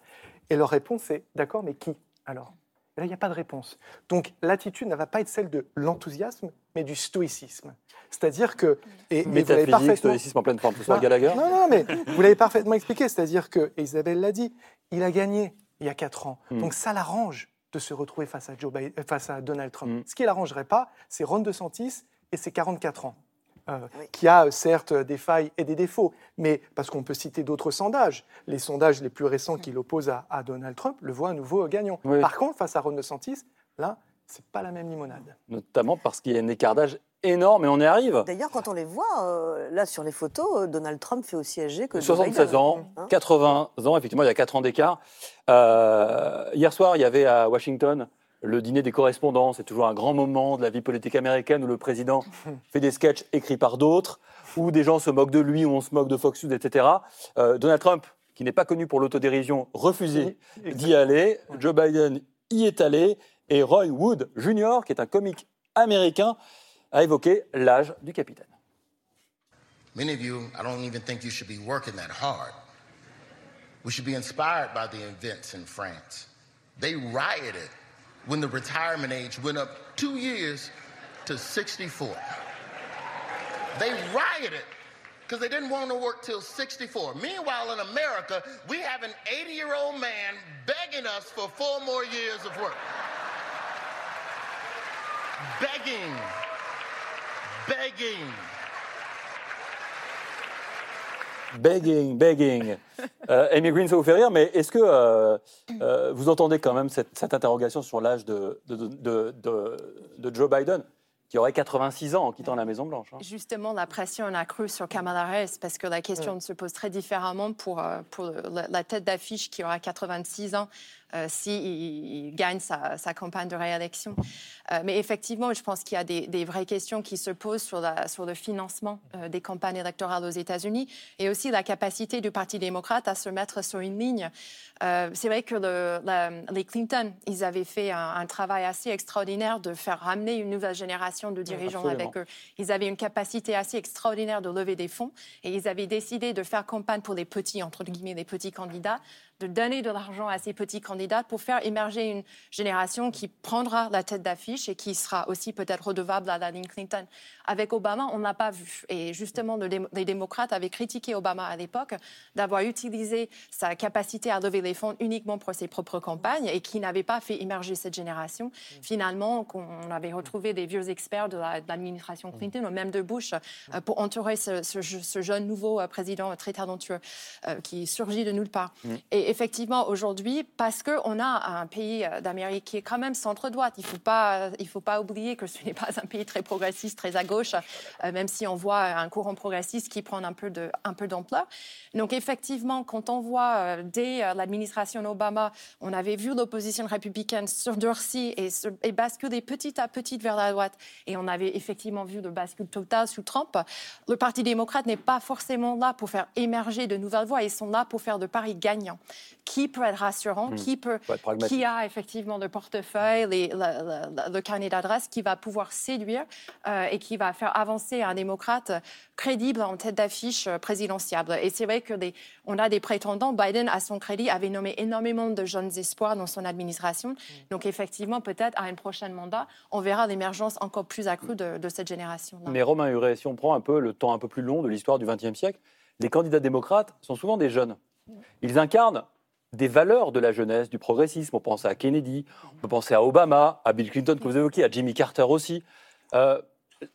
Et leur réponse, c'est d'accord, mais qui alors? Et là, il n'y a pas de réponse. Donc l'attitude ne va pas être celle de l'enthousiasme, mais du stoïcisme. C'est-à-dire que... Et, et vous l'avez Métaphysique, parfaitement- stoïcisme en pleine forme. Ce soir, Gallagher Non, non, mais vous l'avez parfaitement expliqué. C'est-à-dire que, et Isabelle l'a dit, il a gagné il y a quatre ans. Mm. Donc ça l'arrange de se retrouver face à, Joe Biden- face à Donald Trump. Mm. Ce qui ne l'arrangerait pas, c'est Ron DeSantis et ses 44 ans. Euh, Oui. qui a certes des failles et des défauts, mais parce qu'on peut citer d'autres sondages. Les sondages les plus récents qui l'opposent à, à Donald Trump le voient à nouveau gagnant. Oui. Par contre, face à Ron DeSantis, là, c'est pas la même limonade. Notamment parce qu'il y a un écart d'âge énorme et on y arrive. D'ailleurs, quand on les voit, euh, là sur les photos, euh, Donald Trump fait aussi âgé que Joe 76 Biden. ans, Hein 80 ans, effectivement, il y a 4 ans d'écart. Euh, hier soir, il y avait à Washington le dîner des correspondants. C'est toujours un grand moment de la vie politique américaine où le président (laughs) fait des sketchs écrits par d'autres, où des gens se moquent de lui, où on se moque de Fox News, etc. Euh, Donald Trump, qui n'est pas connu pour l'autodérision, refusait d'y aller. Joe Biden y est allé. Et Roy Wood Jr., qui est un comique américain, a évoqué l'âge du capitaine. Many of you, I don't even think you should be working that hard. We should be inspired by the events in France. They rioted when the retirement age went up two years to 64. They rioted because they didn't want to work till 64. Meanwhile, in America, we have an 80 year old man begging us for four more years of work. Begging. Begging. Begging, begging. (laughs) Euh, Amy Green, ça vous fait rire, mais est-ce que euh, euh, vous entendez quand même cette, cette interrogation sur l'âge de, de, de- de- de Joe Biden, qui aurait 86 ans en quittant la Maison-Blanche hein? Justement, la pression a cru sur Kamala Harris parce que la question se pose très différemment pour, la tête d'affiche qui aura 86 ans euh, s'il il gagne sa, sa campagne de réélection. Euh, mais effectivement, je pense qu'il y a des, des vraies questions qui se posent sur, la, sur le financement euh, des campagnes électorales aux États-Unis et aussi la capacité du Parti démocrate à se mettre sur une ligne. C'est vrai que le- la- les Clinton, ils avaient fait un, un travail assez extraordinaire de faire ramener une nouvelle génération de dirigeants avec eux. Ils avaient une capacité assez extraordinaire de lever des fonds et ils avaient décidé de faire campagne pour les petits, entre guillemets, les petits candidats, de donner de l'argent à ces petits candidats pour faire émerger une génération qui prendra la tête d'affiche et qui sera aussi peut-être redevable à la Clinton. Avec Obama, on n'a pas vu. Et justement, les démocrates avaient critiqué Obama à l'époque d'avoir utilisé sa capacité à lever les fonds uniquement pour ses propres campagnes et qui n'avait pas fait émerger cette génération. Finalement, qu'on- on avait retrouvé des vieux experts de la- de l'administration Clinton ou même de Bush euh, pour entourer ce, ce je- ce jeune nouveau euh, président très talentueux euh, qui surgit de nulle part. Et effectivement, aujourd'hui, parce qu'on a un pays euh, d'Amérique qui est quand même centre-droite, il ne faut, pas- il faut pas oublier que ce n'est pas un pays très progressiste, très à gauche, euh, même si on voit un courant progressiste qui prend un peu d'ampleur. Donc effectivement, quand on voit euh, dès euh, l'administration Obama, on avait vu l'opposition républicaine se durcir et, et basculer petit à petit vers la droite, et on avait effectivement vu le bascule total sous Trump, le Parti démocrate n'est pas forcément là pour faire émerger de nouvelles voix, ils sont là pour faire de paris gagnants. Qui peut être rassurant, qui, peut, Faut être pragmatique. qui a effectivement le portefeuille, les- le, le- le carnet d'adresse, qui va pouvoir séduire euh, et qui va faire avancer un démocrate crédible en tête d'affiche euh, présidentielle. Et c'est vrai que des- on a des prétendants. Biden, à son crédit, avait nommé énormément de jeunes espoirs dans son administration. Donc effectivement, peut-être à un prochain mandat, on verra l'émergence encore plus accrue de, de cette génération-là. Mais Romain Huret, si on prend un peu le temps un peu plus long de l'histoire du XXe siècle, les candidats démocrates sont souvent des jeunes. Ils incarnent des valeurs de la jeunesse, du progressisme. On pense à Kennedy, on peut penser à Obama, à Bill Clinton que vous évoquez, à Jimmy Carter aussi. Euh,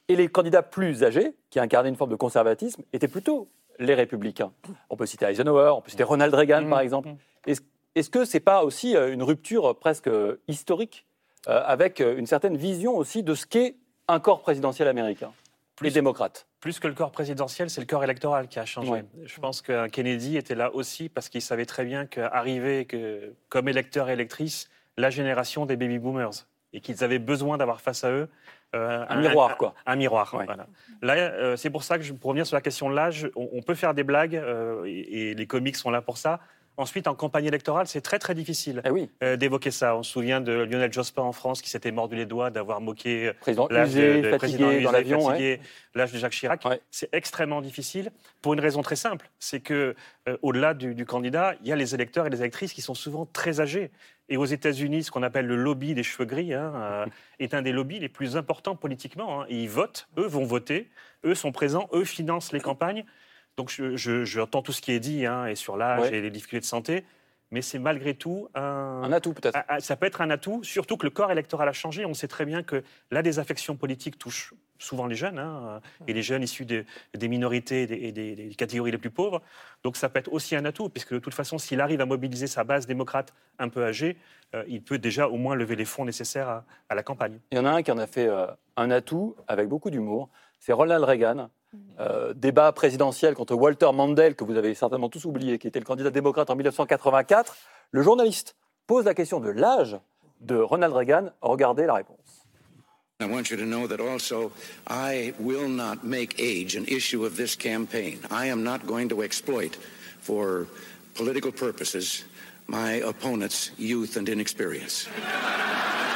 et les candidats plus âgés, qui incarnaient une forme de conservatisme, étaient plutôt les républicains. On peut citer Eisenhower, on peut citer Ronald Reagan, par exemple. Est-ce est-ce que ce n'est pas aussi euh, une rupture presque euh, historique, euh, avec une certaine vision aussi de ce qu'est un corps présidentiel américain Les démocrates. Plus que le corps présidentiel, c'est le corps électoral qui a changé. Ouais. Je pense que Kennedy était là aussi parce qu'il savait très bien qu'arriver que, comme électeur et électrice, la génération des baby boomers et qu'ils avaient besoin d'avoir face à eux euh, Un miroir, quoi. Un, miroir. Ouais. Voilà. Là, euh, c'est pour ça que, je- pour revenir sur la question de l'âge, on, on peut faire des blagues euh, et, et les comics sont là pour ça. Ensuite, en campagne électorale, c'est très très difficile Eh oui. euh, d'évoquer ça. On se souvient de Lionel Jospin en France qui s'était mordu les doigts d'avoir moqué euh, l'âge de, dans l'avion, l'âge de Jacques Chirac. Ouais. C'est extrêmement difficile pour une raison très simple, c'est que euh, au-delà du, du candidat, il y a les électeurs et les électrices qui sont souvent très âgés. Et aux États-Unis, ce qu'on appelle le lobby des cheveux gris hein, euh, est un des lobbies les plus importants politiquement. hein. Et ils votent, eux vont voter, eux sont présents, eux financent les campagnes. Donc je, je- j'entends tout ce qui est dit hein, et sur l'âge Ouais. et les difficultés de santé, mais c'est malgré tout un, Un atout peut-être. ah, ah, Ça peut être un atout, surtout que le corps électoral a changé. On sait très bien que la désaffection politique touche souvent les jeunes, hein, et les jeunes issus des, des minorités et des, et des- des catégories les plus pauvres. Donc ça peut être aussi un atout, puisque de toute façon, s'il arrive à mobiliser sa base démocrate un peu âgée, euh, il peut déjà au moins lever les fonds nécessaires à, à la campagne. Il y en a un qui en a fait euh, un atout avec beaucoup d'humour. C'est Ronald Reagan. Euh, débat présidentiel contre Walter Mandel, que vous avez certainement tous oublié, qui était le candidat démocrate en 1984. Le journaliste pose la question de l'âge de Ronald Reagan. Regardez la réponse. I want you to know that also I will not make age an issue of this campaign. I am not going to exploit for political purposes my opponent's youth and inexperience. (laughs)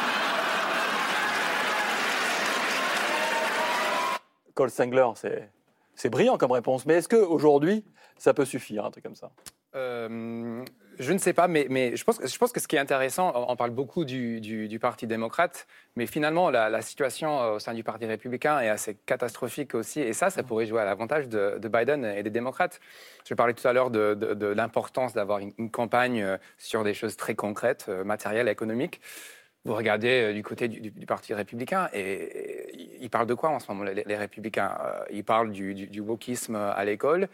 Cole Sengler, c'est, c'est brillant comme réponse. Mais est-ce qu'aujourd'hui, ça peut suffire, un truc comme ça? Euh, je ne sais pas, mais, mais je, pense, que- je pense que ce qui est intéressant, on parle beaucoup du, du- du Parti démocrate, mais finalement, la, la situation euh, au sein du Parti républicain est assez catastrophique aussi, et ça, ça pourrait jouer à l'avantage de, de Biden et des démocrates. Je parlais tout à l'heure de, de- de l'importance d'avoir une, une campagne euh, sur des choses très concrètes, matérielles, économiques. Vous regardez du côté du, du- du Parti républicain et, et ils parlent de quoi en ce moment, les, les républicains Euh, Ils parlent du, du- du wokisme à l'école,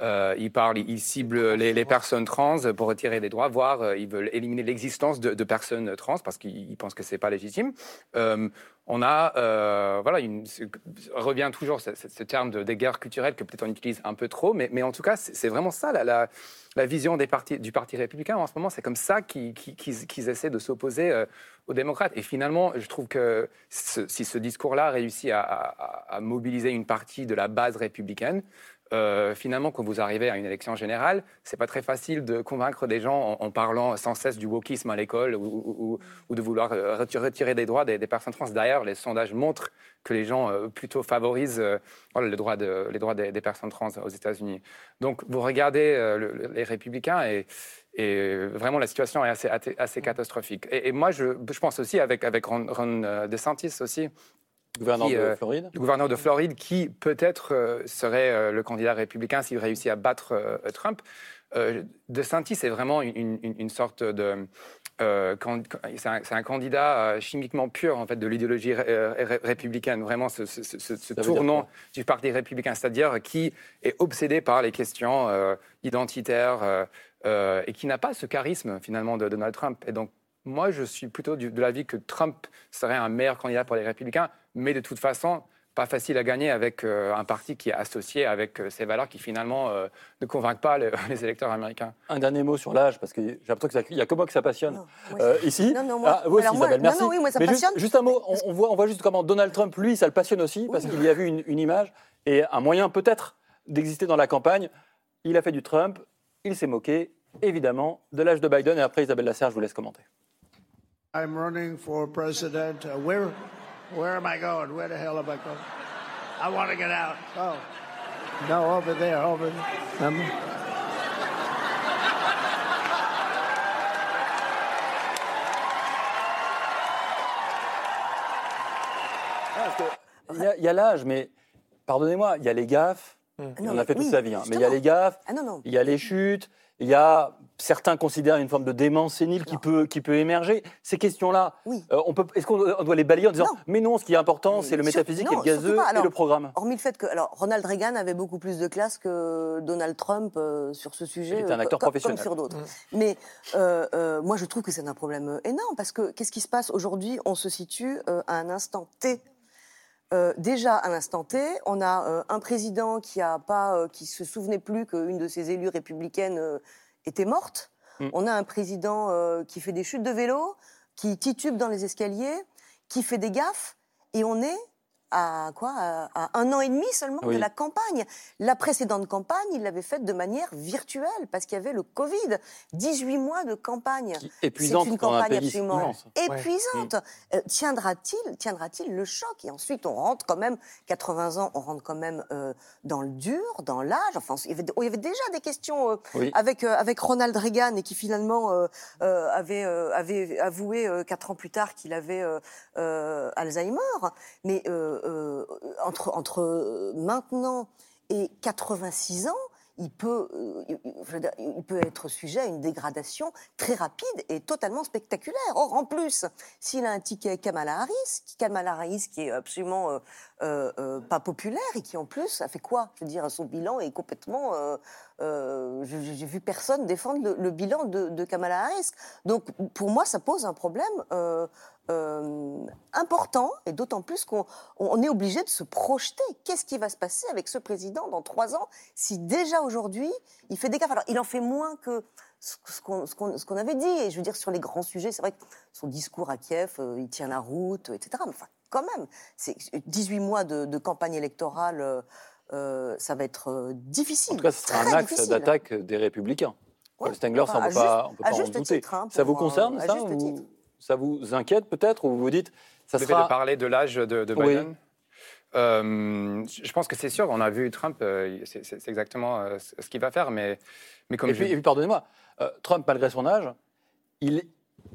euh, ils parlent, ils ciblent les, les personnes trans pour retirer des droits, voire euh, ils veulent éliminer l'existence de, de personnes trans parce qu'ils ils pensent que c'est pas légitime. Euh, on a, voilà, une, ce- revient toujours ce, ce- ce terme de, des guerres culturelles que peut-être on utilise un peu trop, mais, mais en tout cas, c'est vraiment ça la, la, la vision des partis, du Parti républicain en ce moment. C'est comme ça qu'ils essaient de s'opposer démocrates. Et finalement, je trouve que si ce discours-là réussit à, mobiliser une partie de la base républicaine, euh, finalement, quand vous arrivez à une élection générale, c'est pas très facile de convaincre des gens en, parlant sans cesse du wokisme à l'école ou, de vouloir euh, retirer, des droits des, personnes trans. D'ailleurs, les sondages montrent que les gens euh, plutôt favorisent les droits des, personnes trans aux États-Unis. Donc, vous regardez le- le- les républicains et, et vraiment la situation est assez, catastrophique. Et, et moi, je, je pense aussi avec, avec Ron, Ron, euh, DeSantis aussi, Gouverneur qui, de euh, Floride. le gouverneur de Floride, qui peut-être euh, serait euh, le candidat républicain s'il réussit à battre euh, Trump. Euh, DeSantis est vraiment une, une- une sorte de... euh, c'est un, candidat euh, chimiquement pur en fait de l'idéologie ré- euh, ré- républicaine, vraiment ce, ce- ce- ce veut dire tournant du parti républicain, c'est-à-dire qui est obsédé par les questions euh, identitaires euh, et qui n'a pas ce charisme finalement de Donald Trump. Et donc moi, je suis plutôt du- de l'avis que Trump serait un meilleur candidat pour les républicains, mais de toute façon, pas facile à gagner avec euh, un parti qui est associé avec euh, ces valeurs qui finalement euh, ne convainquent pas le- (laughs) les électeurs américains. Un dernier mot sur l'âge, parce que j'ai l'impression qu'il n'y a que moi que ça passionne. Non, moi, ici? Non, non, moi- Ah, vous aussi, alors moi- Isabelle, non, merci. non, oui, moi, ça Mais juste, passionne. juste un mot, on, on voit, on voit juste comment Donald Trump, lui, ça le passionne aussi, parce qu'il y a vu une, une image et un moyen peut-être d'exister dans la campagne. Il a fait du Trump, il s'est moqué, évidemment, de l'âge de Biden. Et après, Isabelle Lasserre, je vous laisse commenter. I'm running for president. Uh, where, where am I going? Where the hell am I going? I want to get out. Oh, no, over there, over there. Um, Parce que Il y a- il y a l'âge, mais pardonnez-moi, il y a les gaffes. Ah non, en a mais fait toute oui, sa vie. hein. Mais il y a les gaffes, Ah non, non. il y a les chutes, il y a certains considèrent une forme de démence sénile qui peut, qui peut émerger. Ces questions-là, Oui. euh, on peut, est-ce qu'on on doit les balayer en disant Non. mais non, ce qui est important, c'est le Sur- métaphysique non, et le gazeux et le programme Hormis le fait que alors, Ronald Reagan avait beaucoup plus de classe que Donald Trump euh, sur ce sujet, Il était un euh, acteur professionnel. comme sur d'autres. Mais euh, euh, moi, je trouve que c'est un problème euh, énorme parce que qu'est-ce qui se passe aujourd'hui? On se situe euh, à un instant T. Euh, déjà à l'instant T, on a euh, un président qui a pas, euh, qui se souvenait plus qu'une de ses élues républicaines euh, était morte. Mm. On a un président euh, qui fait des chutes de vélo, qui titube dans les escaliers, qui fait des gaffes, et on est à quoi à, à un an et demi seulement Oui. de la campagne. La précédente campagne, il l'avait faite de manière virtuelle parce qu'il y avait le Covid. 18 mois de campagne. Qui- épuisante C'est une un campagne absolument épuisante. Euh, tiendra-t-il, tiendra-t-il le choc? Et ensuite, on rentre quand même, 80 ans, on rentre quand même euh, dans le dur, dans l'âge. Enfin, il y, avait, il y avait déjà des questions euh, Oui. avec, euh, avec Ronald Reagan et qui finalement euh, euh, avait, euh, avait avoué euh, quatre ans plus tard qu'il avait euh, euh, Alzheimer. Mais euh, euh, entre, entre maintenant et 86 ans, il peut, euh, il- peut être sujet à une dégradation très rapide et totalement spectaculaire. Or, en plus, s'il a un ticket Kamala Harris, Kamala Harris qui est absolument euh, euh, euh, pas populaire et qui en plus a fait quoi? Je veux dire, son bilan est complètement. euh, euh, J'ai vu personne défendre le, bilan de Kamala Harris. Donc, pour moi, ça pose un problème. Euh, important, et d'autant plus qu'on on est obligé de se projeter. Qu'est-ce qui va se passer avec ce président dans trois ans si déjà aujourd'hui il fait des gaffes? Alors il en fait moins que ce qu'on avait dit, et je veux dire sur les grands sujets, c'est vrai que son discours à Kiev, euh, il tient la route, etc. Mais enfin, quand même, c'est 18 mois de, de campagne électorale, euh, ça va être difficile. En tout cas, ce sera un axe d'attaque des Républicains. Ouais, Paul Stengler, ça, on ne peut pas, on juste- peut à pas en douter. titre, hein, ça vous concerne, ça. Ça vous inquiète peut-être Ou vous vous dites, ça le sera... de parler de l'âge de, de Oui. Biden euh, je pense que c'est sûr, on a vu Trump, euh, c'est exactement euh, ce qu'il va faire, mais, mais comme et, je puis, et puis, pardonnez-moi, Trump, malgré son âge, il,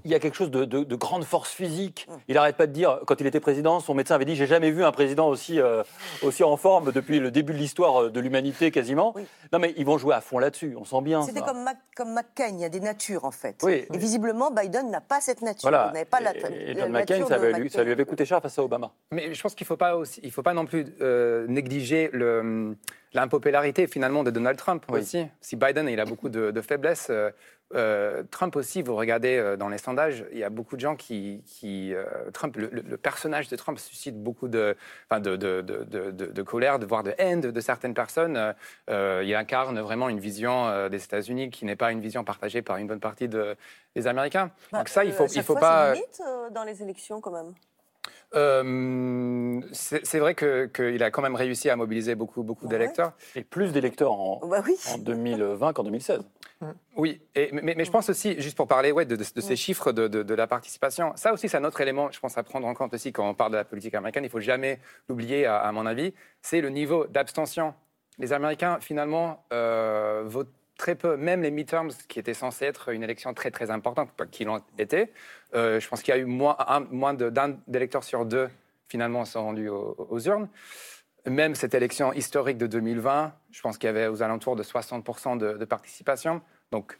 il y a quelque chose de, de- de grande force physique. Mm. Il n'arrête pas de dire, quand il était président, son médecin avait dit J'ai jamais vu un président aussi, euh, aussi en forme depuis le début de l'histoire de l'humanité quasiment. Oui. Non, mais ils vont jouer à fond là-dessus, on sent bien. C'était comme, Mac- comme McCain, il y a des natures en fait. Oui. Et visiblement, Biden n'a pas cette nature. Voilà. Il n'avait pas la, et, et la John nature McCain, ça, avait lui, ça McCain. lui avait coûté cher face à Obama. Mais je pense qu'il ne faut, pas aussi- il faut pas non plus euh, négliger le- l'impopularité finalement de Donald Trump Oui. aussi. Si Biden il a beaucoup de, de faiblesses, euh, euh, Trump aussi, vous regardez euh, dans les sondages, il y a beaucoup de gens qui... qui, euh, Trump, le, le- le personnage de Trump suscite beaucoup de, enfin, de, de, de, de- de- de colère, de, voire de haine de, de certaines personnes. Il incarne vraiment une vision euh, des États-Unis qui n'est pas une vision partagée par une bonne partie de- des Américains. Bah, Donc ça, il faut, il faut fois, pas... C'est limite euh, dans les élections quand même. C'est vrai que- qu'il a quand même réussi à mobiliser beaucoup, beaucoup Ouais. d'électeurs. Et plus d'électeurs en, Bah oui. en 2020 qu'en 2016. Oui, et, mais, mais je pense aussi, juste pour parler ouais, de, de- de ces chiffres de, de- de la participation, ça aussi c'est un autre élément, je pense, à prendre en compte aussi quand on parle de la politique américaine, il faut jamais l'oublier, à, à mon avis, c'est le niveau d'abstention. Les Américains, finalement, euh, votent très peu, même les midterms, qui étaient censés être une élection très très importante, pas qu'ils l'ont été. Euh, je pense qu'il y a eu moins, un- moins d'électeurs sur deux, finalement, sont rendus aux, aux urnes. Même cette élection historique de 2020, je pense qu'il y avait aux alentours de 60% de, de participation. Donc,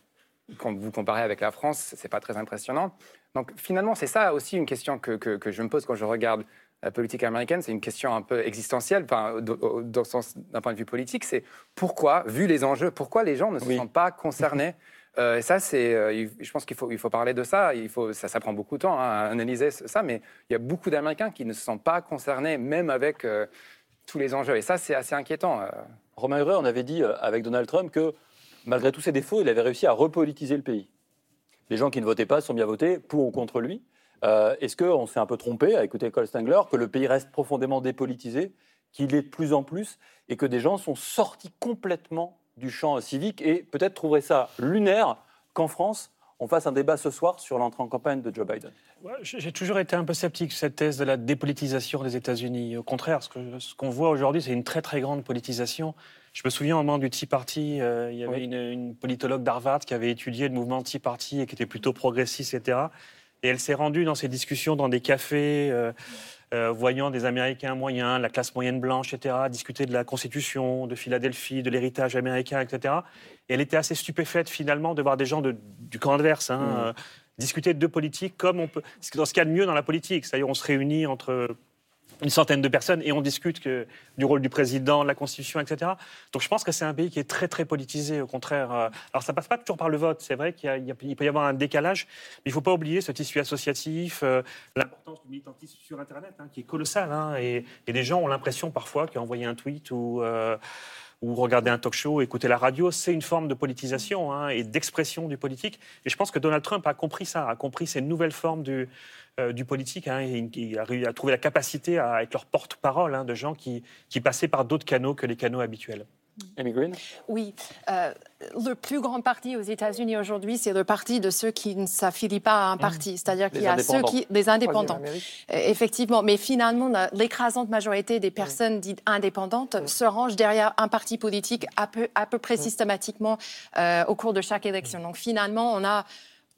quand vous comparez avec la France, c'est pas très impressionnant. Donc, finalement, c'est ça aussi une question que, que- que je me pose quand je regarde la politique américaine. C'est une question un peu existentielle, enfin, d- dans le sens- d'un point de vue politique. C'est pourquoi, vu les enjeux, pourquoi les gens ne se Oui. sentent pas concernés Euh, et ça, c'est, euh, je pense qu'il faut, il faut parler de ça. Il faut, ça, prend beaucoup de temps hein, à analyser ça, mais il y a beaucoup d'Américains qui ne se sentent pas concernés, même avec euh, tous les enjeux. Et ça, c'est assez inquiétant. Romain Huret, on avait dit avec Donald Trump que malgré tous ses défauts, il avait réussi à repolitiser le pays. Les gens qui ne votaient pas sont bien votés pour ou contre lui. Est-ce qu'on s'est un peu trompé à écouter Cole que le pays reste profondément dépolitisé, qu'il est de plus en plus, et que des gens sont sortis complètement du champ civique et peut-être trouveraient ça lunaire qu'en France, on fasse un débat ce soir sur l'entrée en campagne de Joe Biden Ouais, J'ai toujours été un peu sceptique sur cette thèse de la dépolitisation des États-Unis. Au contraire, ce que- ce qu'on voit aujourd'hui, c'est une très très grande politisation. Je me souviens au moment du Tea Party, euh, il y avait Oui. une, une politologue d'Harvard qui avait étudié le mouvement Tea Party et qui était plutôt progressiste, etc. Et elle s'est rendue dans ces discussions dans des cafés, euh, euh, voyant des Américains moyens, la classe moyenne blanche, etc., discuter de la Constitution, de Philadelphie, de l'héritage américain, etc. Et elle était assez stupéfaite finalement de voir des gens de- du camp adverse hein, Mhm. euh, discuter de politique comme on peut, dans ce qu'il y a de mieux dans la politique. C'est-à-dire on se réunit entre une centaine de personnes et on discute du rôle du président, de la Constitution, etc. Donc je pense que c'est un pays qui est très très politisé, au contraire. Euh, Alors ça passe pas toujours par le vote, c'est vrai qu'il peut y avoir un décalage, mais il ne faut pas oublier ce tissu associatif, euh, l'importance du militantisme sur Internet, hein, qui est colossale. hein, et, et des gens ont l'impression parfois qu'envoyer un tweet ou... euh, ou regarder un talk show, écouter la radio, c'est une forme de politisation hein, et d'expression du politique. Et je pense que Donald Trump a compris ça, a compris ces nouvelles formes du, du politique. Hein, et il a, trouver la capacité à être leur porte-parole hein, de gens qui, qui passaient par d'autres canaux que les canaux habituels. Amy Green? Oui. Euh, le plus grand parti aux États-Unis aujourd'hui, c'est le parti de ceux qui ne s'affilient pas à un parti. C'est-à-dire qu'il y a ceux qui. des indépendants. Euh, effectivement. Mais finalement, l'écrasante majorité des personnes dites indépendantes se rangent derrière un parti politique à peu, à peu près systématiquement euh, au cours de chaque élection. Donc finalement, on a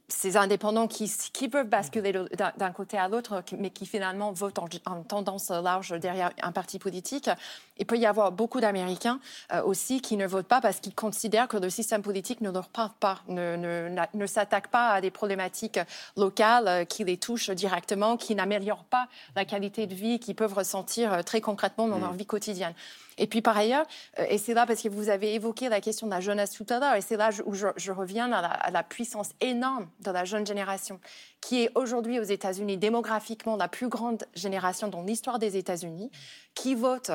ces indépendants qui, qui peuvent basculer d'un côté à l'autre, mais qui finalement votent en, tendance large derrière un parti politique. Il peut y avoir beaucoup d'Américains euh, aussi qui ne votent pas parce qu'ils considèrent que le système politique ne leur parle pas, ne, ne, ne s'attaque pas à des problématiques locales euh, qui les touchent directement, qui n'améliorent pas la qualité de vie qu'ils peuvent ressentir euh, très concrètement dans mmh. leur vie quotidienne. Et puis par ailleurs, euh, et c'est là parce que vous avez évoqué la question de la jeunesse tout à l'heure, et c'est là où je, reviens à la, puissance énorme de la jeune génération, qui est aujourd'hui aux États-Unis démographiquement la plus grande génération dans l'histoire des États-Unis, qui vote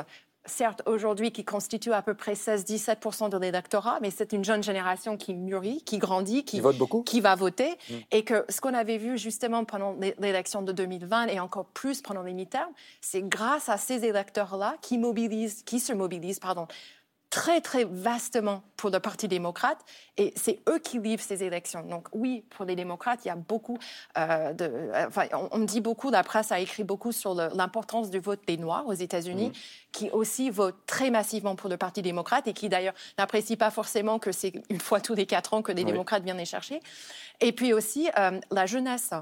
certes aujourd'hui qui constitue à peu près 16-17% de l'électorat, mais c'est une jeune génération qui mûrit, qui grandit, qui, vote beaucoup. qui va voter. Mm. Et que ce qu'on avait vu justement pendant l'élection de 2020 et encore plus pendant les mi-termes, c'est grâce à ces électeurs-là qui, mobilisent, qui se mobilisent pardon, très, très vastement pour le Parti démocrate et c'est eux qui livrent ces élections. Donc oui, pour les démocrates, il y a beaucoup euh, de... Enfin, on, me dit beaucoup, la presse a écrit beaucoup sur l'importance du vote des Noirs aux États-Unis, mmh. qui aussi votent très massivement pour le Parti démocrate et qui d'ailleurs n'apprécient pas forcément que c'est une fois tous les quatre ans que les démocrates viennent les chercher. Et puis aussi euh, la jeunesse.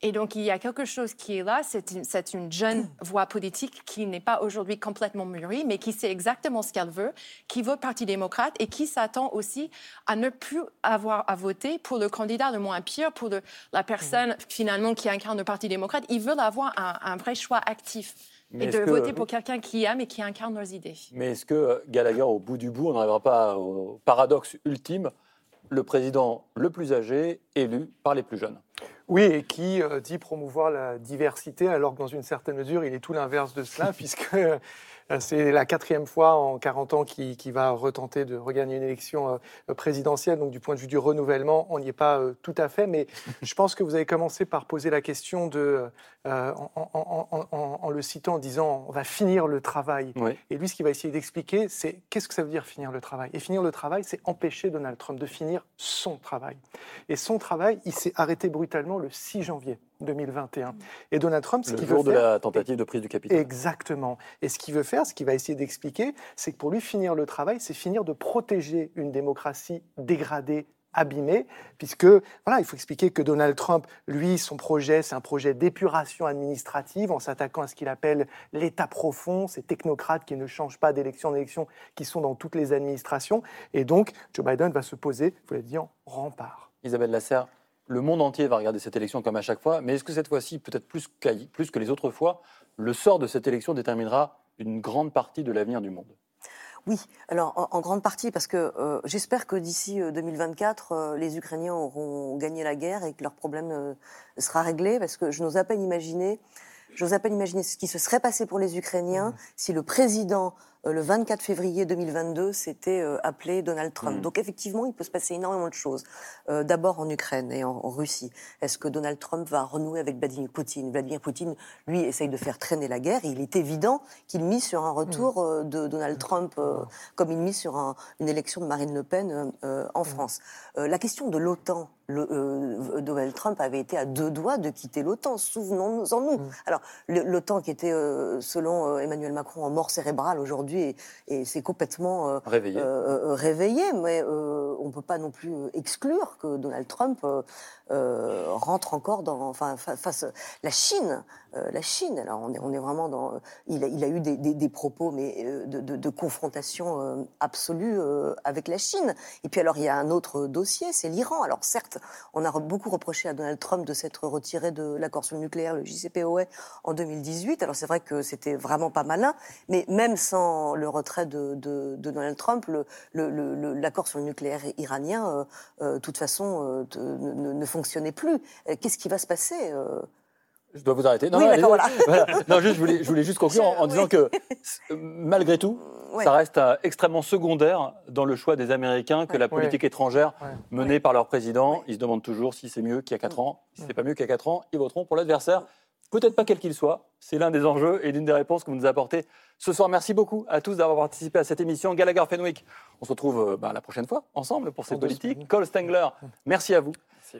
Et donc il y a quelque chose qui est là, c'est une, une, jeune voix politique qui n'est pas aujourd'hui complètement mûrie, mais qui sait exactement ce qu'elle veut, qui vote Parti démocrate et qui s'attend aussi à ne plus avoir à voter pour le candidat le moins pire, pour la personne finalement qui incarne le Parti démocrate. Ils veulent avoir un, vrai choix actif. et de voter pour quelqu'un qui aime et qui incarne leurs idées. Mais est-ce que Gallagher, au bout du bout, on n'arrivera pas au paradoxe ultime le président le plus âgé élu par les plus jeunes? Oui, et qui euh, dit promouvoir la diversité, alors que dans une certaine mesure, il est tout l'inverse de cela, (laughs) puisque euh, c'est la quatrième fois en 40 ans qu'il va retenter de regagner une élection euh, présidentielle. Donc, du point de vue du renouvellement, on n'y est pas euh, tout à fait. Mais je pense que vous avez commencé par poser la question de, en, le citant, en disant on va finir le travail. Et lui, ce qu'il va essayer d'expliquer, c'est qu'est-ce que ça veut dire finir le travail? Et finir le travail, c'est empêcher Donald Trump de finir son travail. Et son travail, il s'est arrêté brutalement le 6 janvier. 2021. Et Donald Trump, ce qu'il veut faire... de la tentative de prise du Capitole. Exactement. Et ce qu'il veut faire, ce qu'il va essayer d'expliquer, c'est que pour lui, finir le travail, c'est finir de protéger une démocratie dégradée, abîmée, puisque, voilà, il faut expliquer que Donald Trump, lui, son projet, c'est un projet d'épuration administrative en s'attaquant à ce qu'il appelle l'État profond, ces technocrates qui ne changent pas d'élection en élection, qui sont dans toutes les administrations. Et donc, Joe Biden va se poser, vous l'avez dit, en rempart. Isabelle Lasserre, le monde entier va regarder cette élection comme à chaque fois, mais est-ce que cette fois-ci, peut-être plus, plus que les autres fois, le sort de cette élection déterminera une grande partie de l'avenir du monde? Oui, alors en, grande partie parce que euh, j'espère que d'ici 2024, euh, euh, les Ukrainiens auront gagné la guerre et que leur problème sera réglé parce que je n'ose à peine imaginer, j'ose à peine imaginer ce qui se serait passé pour les Ukrainiens mmh. si le président euh, le 24 février 2022, c'était euh, appelé Donald Trump. Mm. Donc effectivement, il peut se passer énormément de choses. Euh, d'abord en Ukraine et en, Russie. Est-ce que Donald Trump va renouer avec Vladimir Poutine? Vladimir Poutine, lui, essaye de faire traîner la guerre. il est évident qu'il mise sur un retour mm. de Donald Trump, comme il mise sur une élection de Marine Le Pen en mm. France. la question de l'OTAN, Donald Trump avait été à deux doigts de quitter l'OTAN. Souvenons-nous-en nous. Alors, l'OTAN qui était, selon Emmanuel Macron, en mort cérébrale aujourd'hui, et, c'est complètement euh, réveillé. Euh, euh, réveillé. mais on ne peut pas non plus exclure que Donald Trump rentre encore dans, enfin, face la Chine. la Chine, alors on est, on est vraiment dans. Il a, il a eu des, des, propos mais de, de, confrontation absolue avec la Chine. Et puis alors il y a un autre dossier, c'est l'Iran. Alors certes, on a beaucoup reproché à Donald Trump de s'être retiré de l'accord sur le nucléaire, le JCPOA, en 2018. Alors c'est vrai que c'était vraiment pas malin, mais même sans le retrait de, Donald Trump, l'accord sur le nucléaire iranien, euh, euh, de toute façon, euh, ne, fonctionnait plus. Qu'est-ce qui va se passer Je dois vous arrêter. Non, Oui, non, d'accord, allez-y. Voilà. Non, juste, je voulais, je voulais juste conclure en, en disant que, euh, malgré tout, Ouais. ça reste euh, extrêmement secondaire dans le choix des Américains que la politique étrangère Ouais. menée par leur président. Ils se demandent toujours si c'est mieux qu'il y a 4 ans. Si c'est pas mieux qu'il y a 4 ans, ils voteront pour l'adversaire. Peut-être pas quel qu'il soit. C'est l'un des enjeux et l'une des réponses que vous nous apportez ce soir. Merci beaucoup à tous d'avoir participé à cette émission. Gallagher Fenwick, on se retrouve euh, bah, la prochaine fois ensemble pour cette politique. Cole Stengler, merci à vous.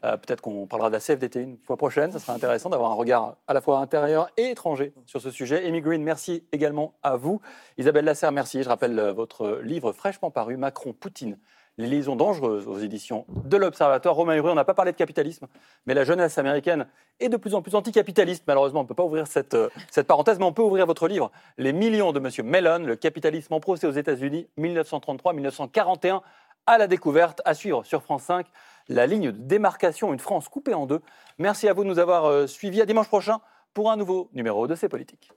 Euh, Peut-être qu'on parlera de la CFDT une fois prochaine. Ça sera intéressant d'avoir un regard à la fois intérieur et étranger sur ce sujet. Amy Green, merci également à vous. Isabelle Lasserre, merci. Je rappelle euh, votre livre fraîchement paru, Macron, Poutine, les liaisons dangereuses aux éditions de l'Observatoire. Romain Huré, on n'a pas parlé de capitalisme, mais la jeunesse américaine est de plus en plus anticapitaliste. Malheureusement, on ne peut pas ouvrir cette, euh, cette parenthèse, mais on peut ouvrir votre livre, Les millions de Monsieur Mellon, le capitalisme en procès aux États-Unis, 1933-1941, à la découverte, à suivre sur France 5, la ligne de démarcation, une France coupée en deux. Merci à vous de nous avoir euh, suivis. À dimanche prochain pour un nouveau numéro de C'est Politique.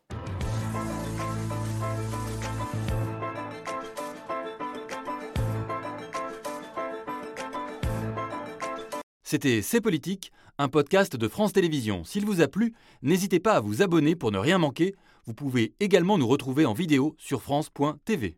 C'était C'est Politique, un podcast de France Télévisions. S'il vous a plu, n'hésitez pas à vous abonner pour ne rien manquer. Vous pouvez également nous retrouver en vidéo sur France.tv.